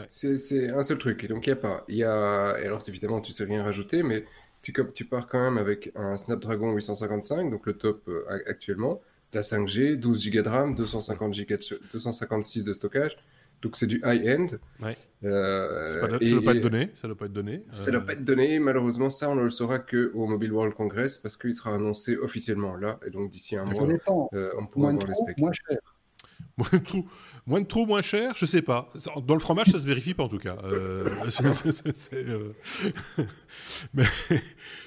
C'est un seul truc, et donc il n'y a pas. Il y a... Et alors, évidemment, tu sais rien rajouter, mais tu, tu pars quand même avec un Snapdragon 855, donc le top euh, actuellement, la 5G, 12 Go de RAM, 250 Go 256 de stockage, donc c'est du high-end. Ouais. Euh, ça ne doit, pas être donné. Ça doit pas être donné. Ça doit pas être donné. Malheureusement, ça on ne le saura que au Mobile World Congress parce qu'il sera annoncé officiellement là. Et donc d'ici un mois, euh, on pourra voir les specs. Moins cher. Moins de trous. Moins de trous, moins cher, je sais pas. Dans le fromage, ça se vérifie pas en tout cas. Euh, [LAUGHS] euh, [LAUGHS] mais,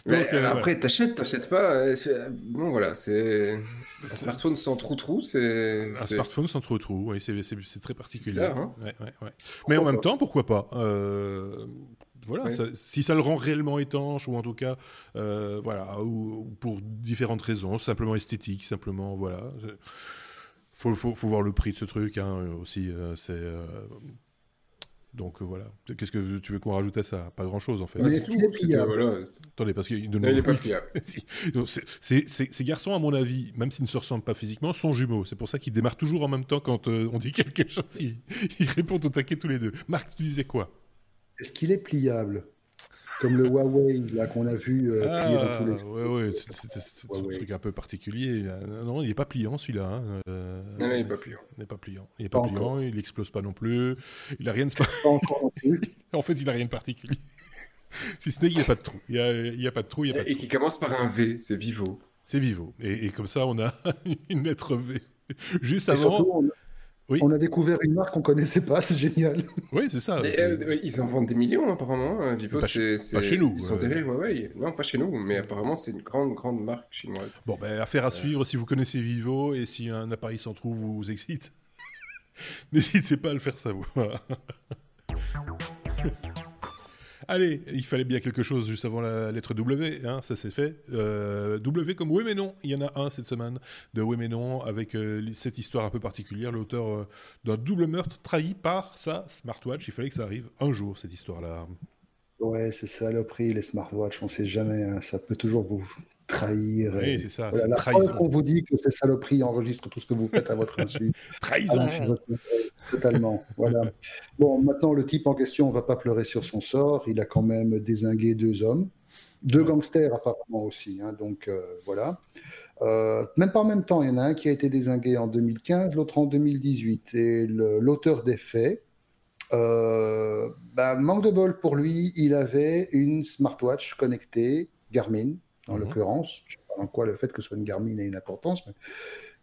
donc, euh, après, t'achètes, t'achètes pas. Bon, voilà, c'est un smartphone sans trou trou, c'est un smartphone sans trou trou. Oui, c'est très particulier. Hein ouais, ouais, ouais. Mais en même temps, pourquoi pas voilà, si ça le rend réellement étanche, ou en tout cas, voilà, ou, pour différentes raisons, simplement esthétique, simplement, voilà faut, faut, faut, voir le prix de ce truc hein, aussi. Euh, c'est euh, donc euh, voilà. Qu'est-ce que tu veux qu'on rajoute à ça? Pas grand-chose en fait. Mais c'est voilà. Attendez, parce qu'il donne. Il est pas [LAUGHS] Ces garçons, à mon avis, même s'ils ne se ressemblent pas physiquement, sont jumeaux. C'est pour ça qu'ils démarrent toujours en même temps quand on dit quelque chose. Ils, ils répondent au taquet tous les deux. Marc, tu disais quoi? Est-ce qu'il est pliable? Comme le Huawei là qu'on a vu euh, plier dans tous les. Ah, ouais, ouais, c'était un truc un peu particulier. Non, il n'est pas pliant celui-là. Hein. Euh, non, il n'est pas pliant. Il n'est pas pliant. Il n'est pas, pliant. Il n'explose pas non plus. Il n'a rien de. Pas encore non plus. [LAUGHS] en fait, il n'a rien de particulier. [LAUGHS] si ce n'est qu'il n'y a pas de trou. Il n'y a, a, pas de trou. Il y a pas de Et qui commence par un V. C'est Vivo. C'est Vivo. Et, et, comme ça, on a [LAUGHS] une lettre V. Juste avant. On a découvert une marque qu'on connaissait pas, c'est génial. Oui, c'est ça. Euh, ils en vendent des millions apparemment. Hein. Vivo, pas, c'est, pas chez nous. Ils sont derrière Huawei. Non, pas chez nous, mais apparemment c'est une grande, grande marque chinoise. Bon, ben, affaire à suivre si vous connaissez Vivo et si un appareil sans trou vous excite. [LAUGHS] N'hésitez pas à le faire savoir. [LAUGHS] Allez, il fallait bien quelque chose juste avant la lettre W, hein, ça c'est fait. Euh, w comme oui mais non, il y en a un cette semaine de oui mais non avec euh, cette histoire un peu particulière, l'auteur euh, d'un double meurtre trahi par sa smartwatch. Il fallait que ça arrive un jour cette histoire-là. Ouais, c'est saloperie les smartwatches, on sait jamais, hein. ça peut toujours vous trahir. Oui, c'est ça. la trahison. On vous dit que ces saloperies enregistrent tout ce que vous faites à votre [LAUGHS] insu. trahison. Totalement. voilà. Bon, maintenant, le type en question ne va pas pleurer sur son sort. Il a quand même désingué deux hommes. Deux gangsters, apparemment aussi. Hein, donc, euh, voilà. Euh, même pas en même temps, il y en a un qui a été désingué en 2015, l'autre en 2018. Et l'auteur des faits, euh, bah, manque de bol pour lui, il avait une smartwatch connectée, Garmin, en mhm. l'occurrence. Je ne sais pas en quoi le fait que ce soit une Garmin ait une importance, mais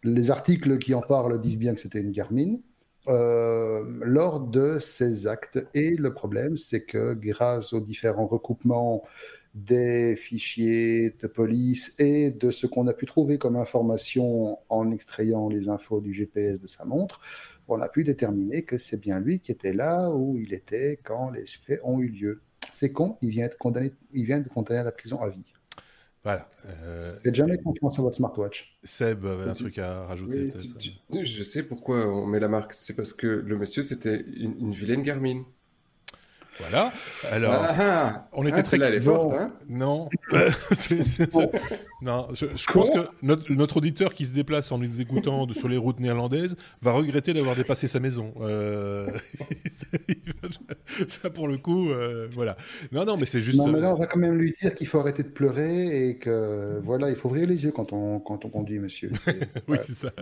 les articles qui en parlent disent bien que c'était une Garmin. Euh, lors de ces actes. Et le problème, c'est que grâce aux différents recoupements des fichiers de police et de ce qu'on a pu trouver comme information en extrayant les infos du GPS de sa montre, on a pu déterminer que c'est bien lui qui était là où il était quand les faits ont eu lieu. C'est con, il vient de condamner, il vient de condamner à la prison à vie. Voilà. Euh, Faites jamais confiance à votre smartwatch. Seb avait un truc à rajouter. je sais pourquoi on met la marque. C'est parce que le monsieur, c'était une vilaine Garmin. Voilà. Alors, ah, ah. on était ah, très. Là, elle est forte, hein non. [LAUGHS] non. Je, pense que notre, auditeur qui se déplace en nous écoutant sur les routes néerlandaises va regretter d'avoir dépassé sa maison. Euh... [LAUGHS] ça, pour le coup, euh, voilà. Non, non, mais c'est juste. Non, mais là, on va quand même lui dire qu'il faut arrêter de pleurer et que voilà, il faut ouvrir les yeux quand on quand on conduit, monsieur. [LAUGHS] oui, c'est ça.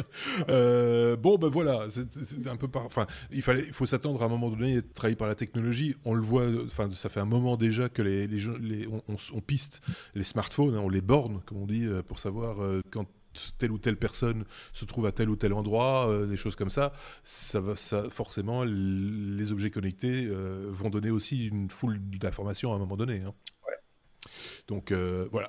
Euh, bon, ben voilà, c'est un peu par. Enfin, il fallait, il faut s'attendre à un moment donné à être trahi par la technologie. On le voit, enfin, ça fait un moment déjà que les, les, on, piste les smartphones, hein, on les borne, comme on dit, euh, pour savoir euh, quand telle ou telle personne se trouve à tel ou tel endroit, euh, des choses comme ça, ça va, ça, forcément, les objets connectés vont donner aussi une foule d'informations à un moment donné. Hein. Donc voilà.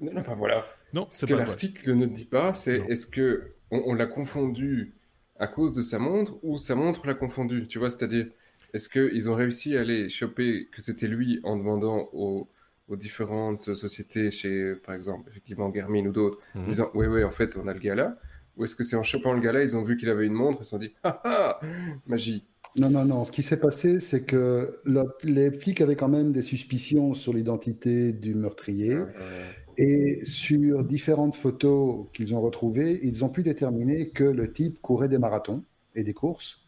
non, pas voilà. Non, ce que l'article ne dit pas, c'est est-ce que on l'a confondu à cause de sa montre ou sa montre l'a confondu Tu vois, c'est-à-dire, est-ce qu'ils ont réussi à aller choper que c'était lui en demandant aux, différentes sociétés, chez, par exemple, effectivement, Garmin ou d'autres, mhm. disant, oui, oui, en fait, on a le gars là Ou est-ce que c'est en chopant le gars là, ils ont vu qu'il avait une montre et se sont dit, ah ah, magie non, non, non. Ce qui s'est passé, c'est que les flics avaient quand même des suspicions sur l'identité du meurtrier. Ah, et sur différentes photos qu'ils ont retrouvées, ils ont pu déterminer que le type courait des marathons et des courses.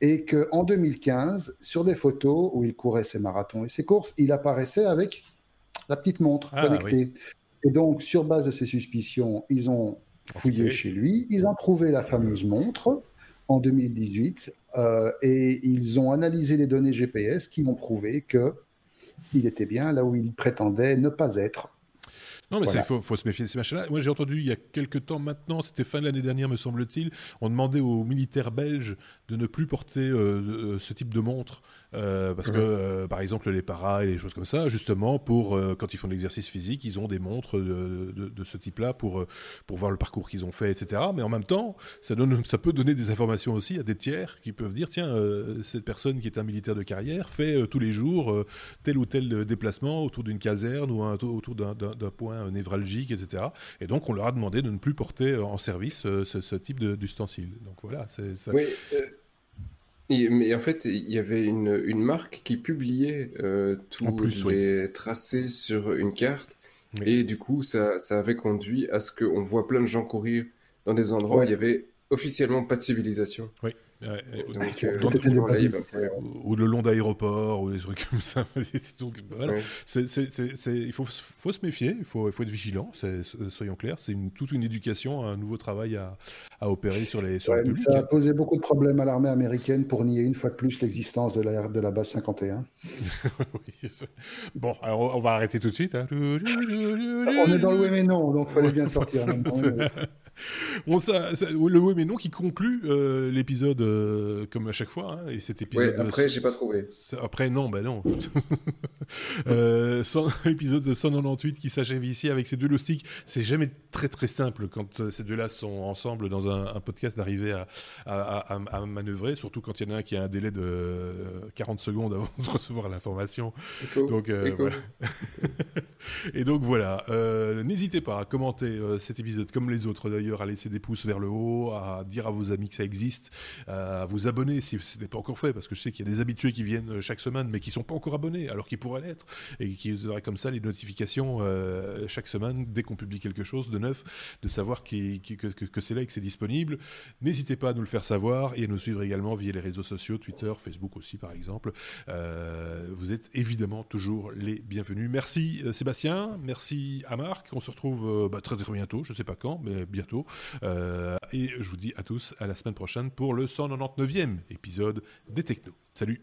Et qu'en 2015, sur des photos où il courait ses marathons et ses courses, il apparaissait avec la petite montre ah, connectée. Et donc, sur base de ces suspicions, ils ont fouillé chez lui, ils ont trouvé la fameuse montre en 2018 euh, et ils ont analysé les données GPS qui ont prouvé que il était bien là où il prétendait ne pas être Non, mais il faut, faut, se méfier de ces machins-là. Moi, j'ai entendu il y a quelques temps maintenant, c'était fin de l'année dernière, me semble-t-il, on demandait aux militaires belges de ne plus porter euh, ce type de montre euh, parce que, euh, par exemple, les paras et les choses comme ça, justement, pour quand ils font de l'exercice physique, ils ont des montres de, de, ce type-là pour, pour voir le parcours qu'ils ont fait, etc. Mais en même temps, ça, donne, [LAUGHS] ça peut donner des informations aussi à des tiers qui peuvent dire tiens, cette personne qui est un militaire de carrière fait tous les jours tel ou tel déplacement autour d'une caserne ou autour d'un point névralgique, etc. Et donc, on leur a demandé de ne plus porter en service ce, ce type d'ustensile. Donc voilà, c'est ça. Oui, mais en fait, il y avait une, une marque qui publiait euh, tous les tracés sur une carte. Et du coup, ça, ça avait conduit à ce qu'on voit plein de gens courir dans des endroits où il y avait officiellement pas de civilisation. Oui. Ou, le long d'aéroport ou des trucs comme ça. [LAUGHS] Donc, voilà. il faut, faut, se méfier, il faut, il faut être vigilant, soyons clairs. C'est toute une éducation, un nouveau travail à, à opérer sur les sur le Ça a posé beaucoup de problèmes à l'armée américaine pour nier une fois de plus l'existence de la, de la base 51. [LAUGHS] bon, alors on va arrêter tout de suite. Hein. On est dans le oui mais non, donc il fallait bien sortir. [LAUGHS] [LAUGHS] ça, le oui mais non qui conclut euh, l'épisode euh, comme à chaque fois. Hein, et cet épisode. après, j'ai pas trouvé. Après, non, bah non. [LAUGHS] euh, [LAUGHS] épisode 198 qui s'achève ici avec ces deux loustiques. C'est jamais très très simple quand euh, ces deux-là sont ensemble dans un, podcast d'arriver à, à, à, manœuvrer, surtout quand il y en a un qui a un délai de 40 secondes avant de recevoir l'information. Donc, voilà. et donc voilà. N'hésitez pas à commenter cet épisode comme les autres d'ailleurs, à laisser des pouces vers le haut, à dire à vos amis que ça existe, à vous abonner si ce n'est pas encore fait, parce que je sais qu'il y a des habitués qui viennent chaque semaine, mais qui sont pas encore abonnés, alors qu'ils pourraient l'être, et qui auraient comme ça les notifications euh, chaque semaine dès qu'on publie quelque chose de neuf, de savoir que, que c'est là et que c'est disponible. N'hésitez pas à nous le faire savoir et à nous suivre également via les réseaux sociaux, Twitter, Facebook aussi par exemple. Euh, vous êtes évidemment toujours les bienvenus. Merci euh, Sébastien, merci à Marc. On se retrouve bah, très très bientôt, je ne sais pas quand, mais bientôt. Euh, et je vous dis à tous à la semaine prochaine pour le 199e épisode des Technos. Salut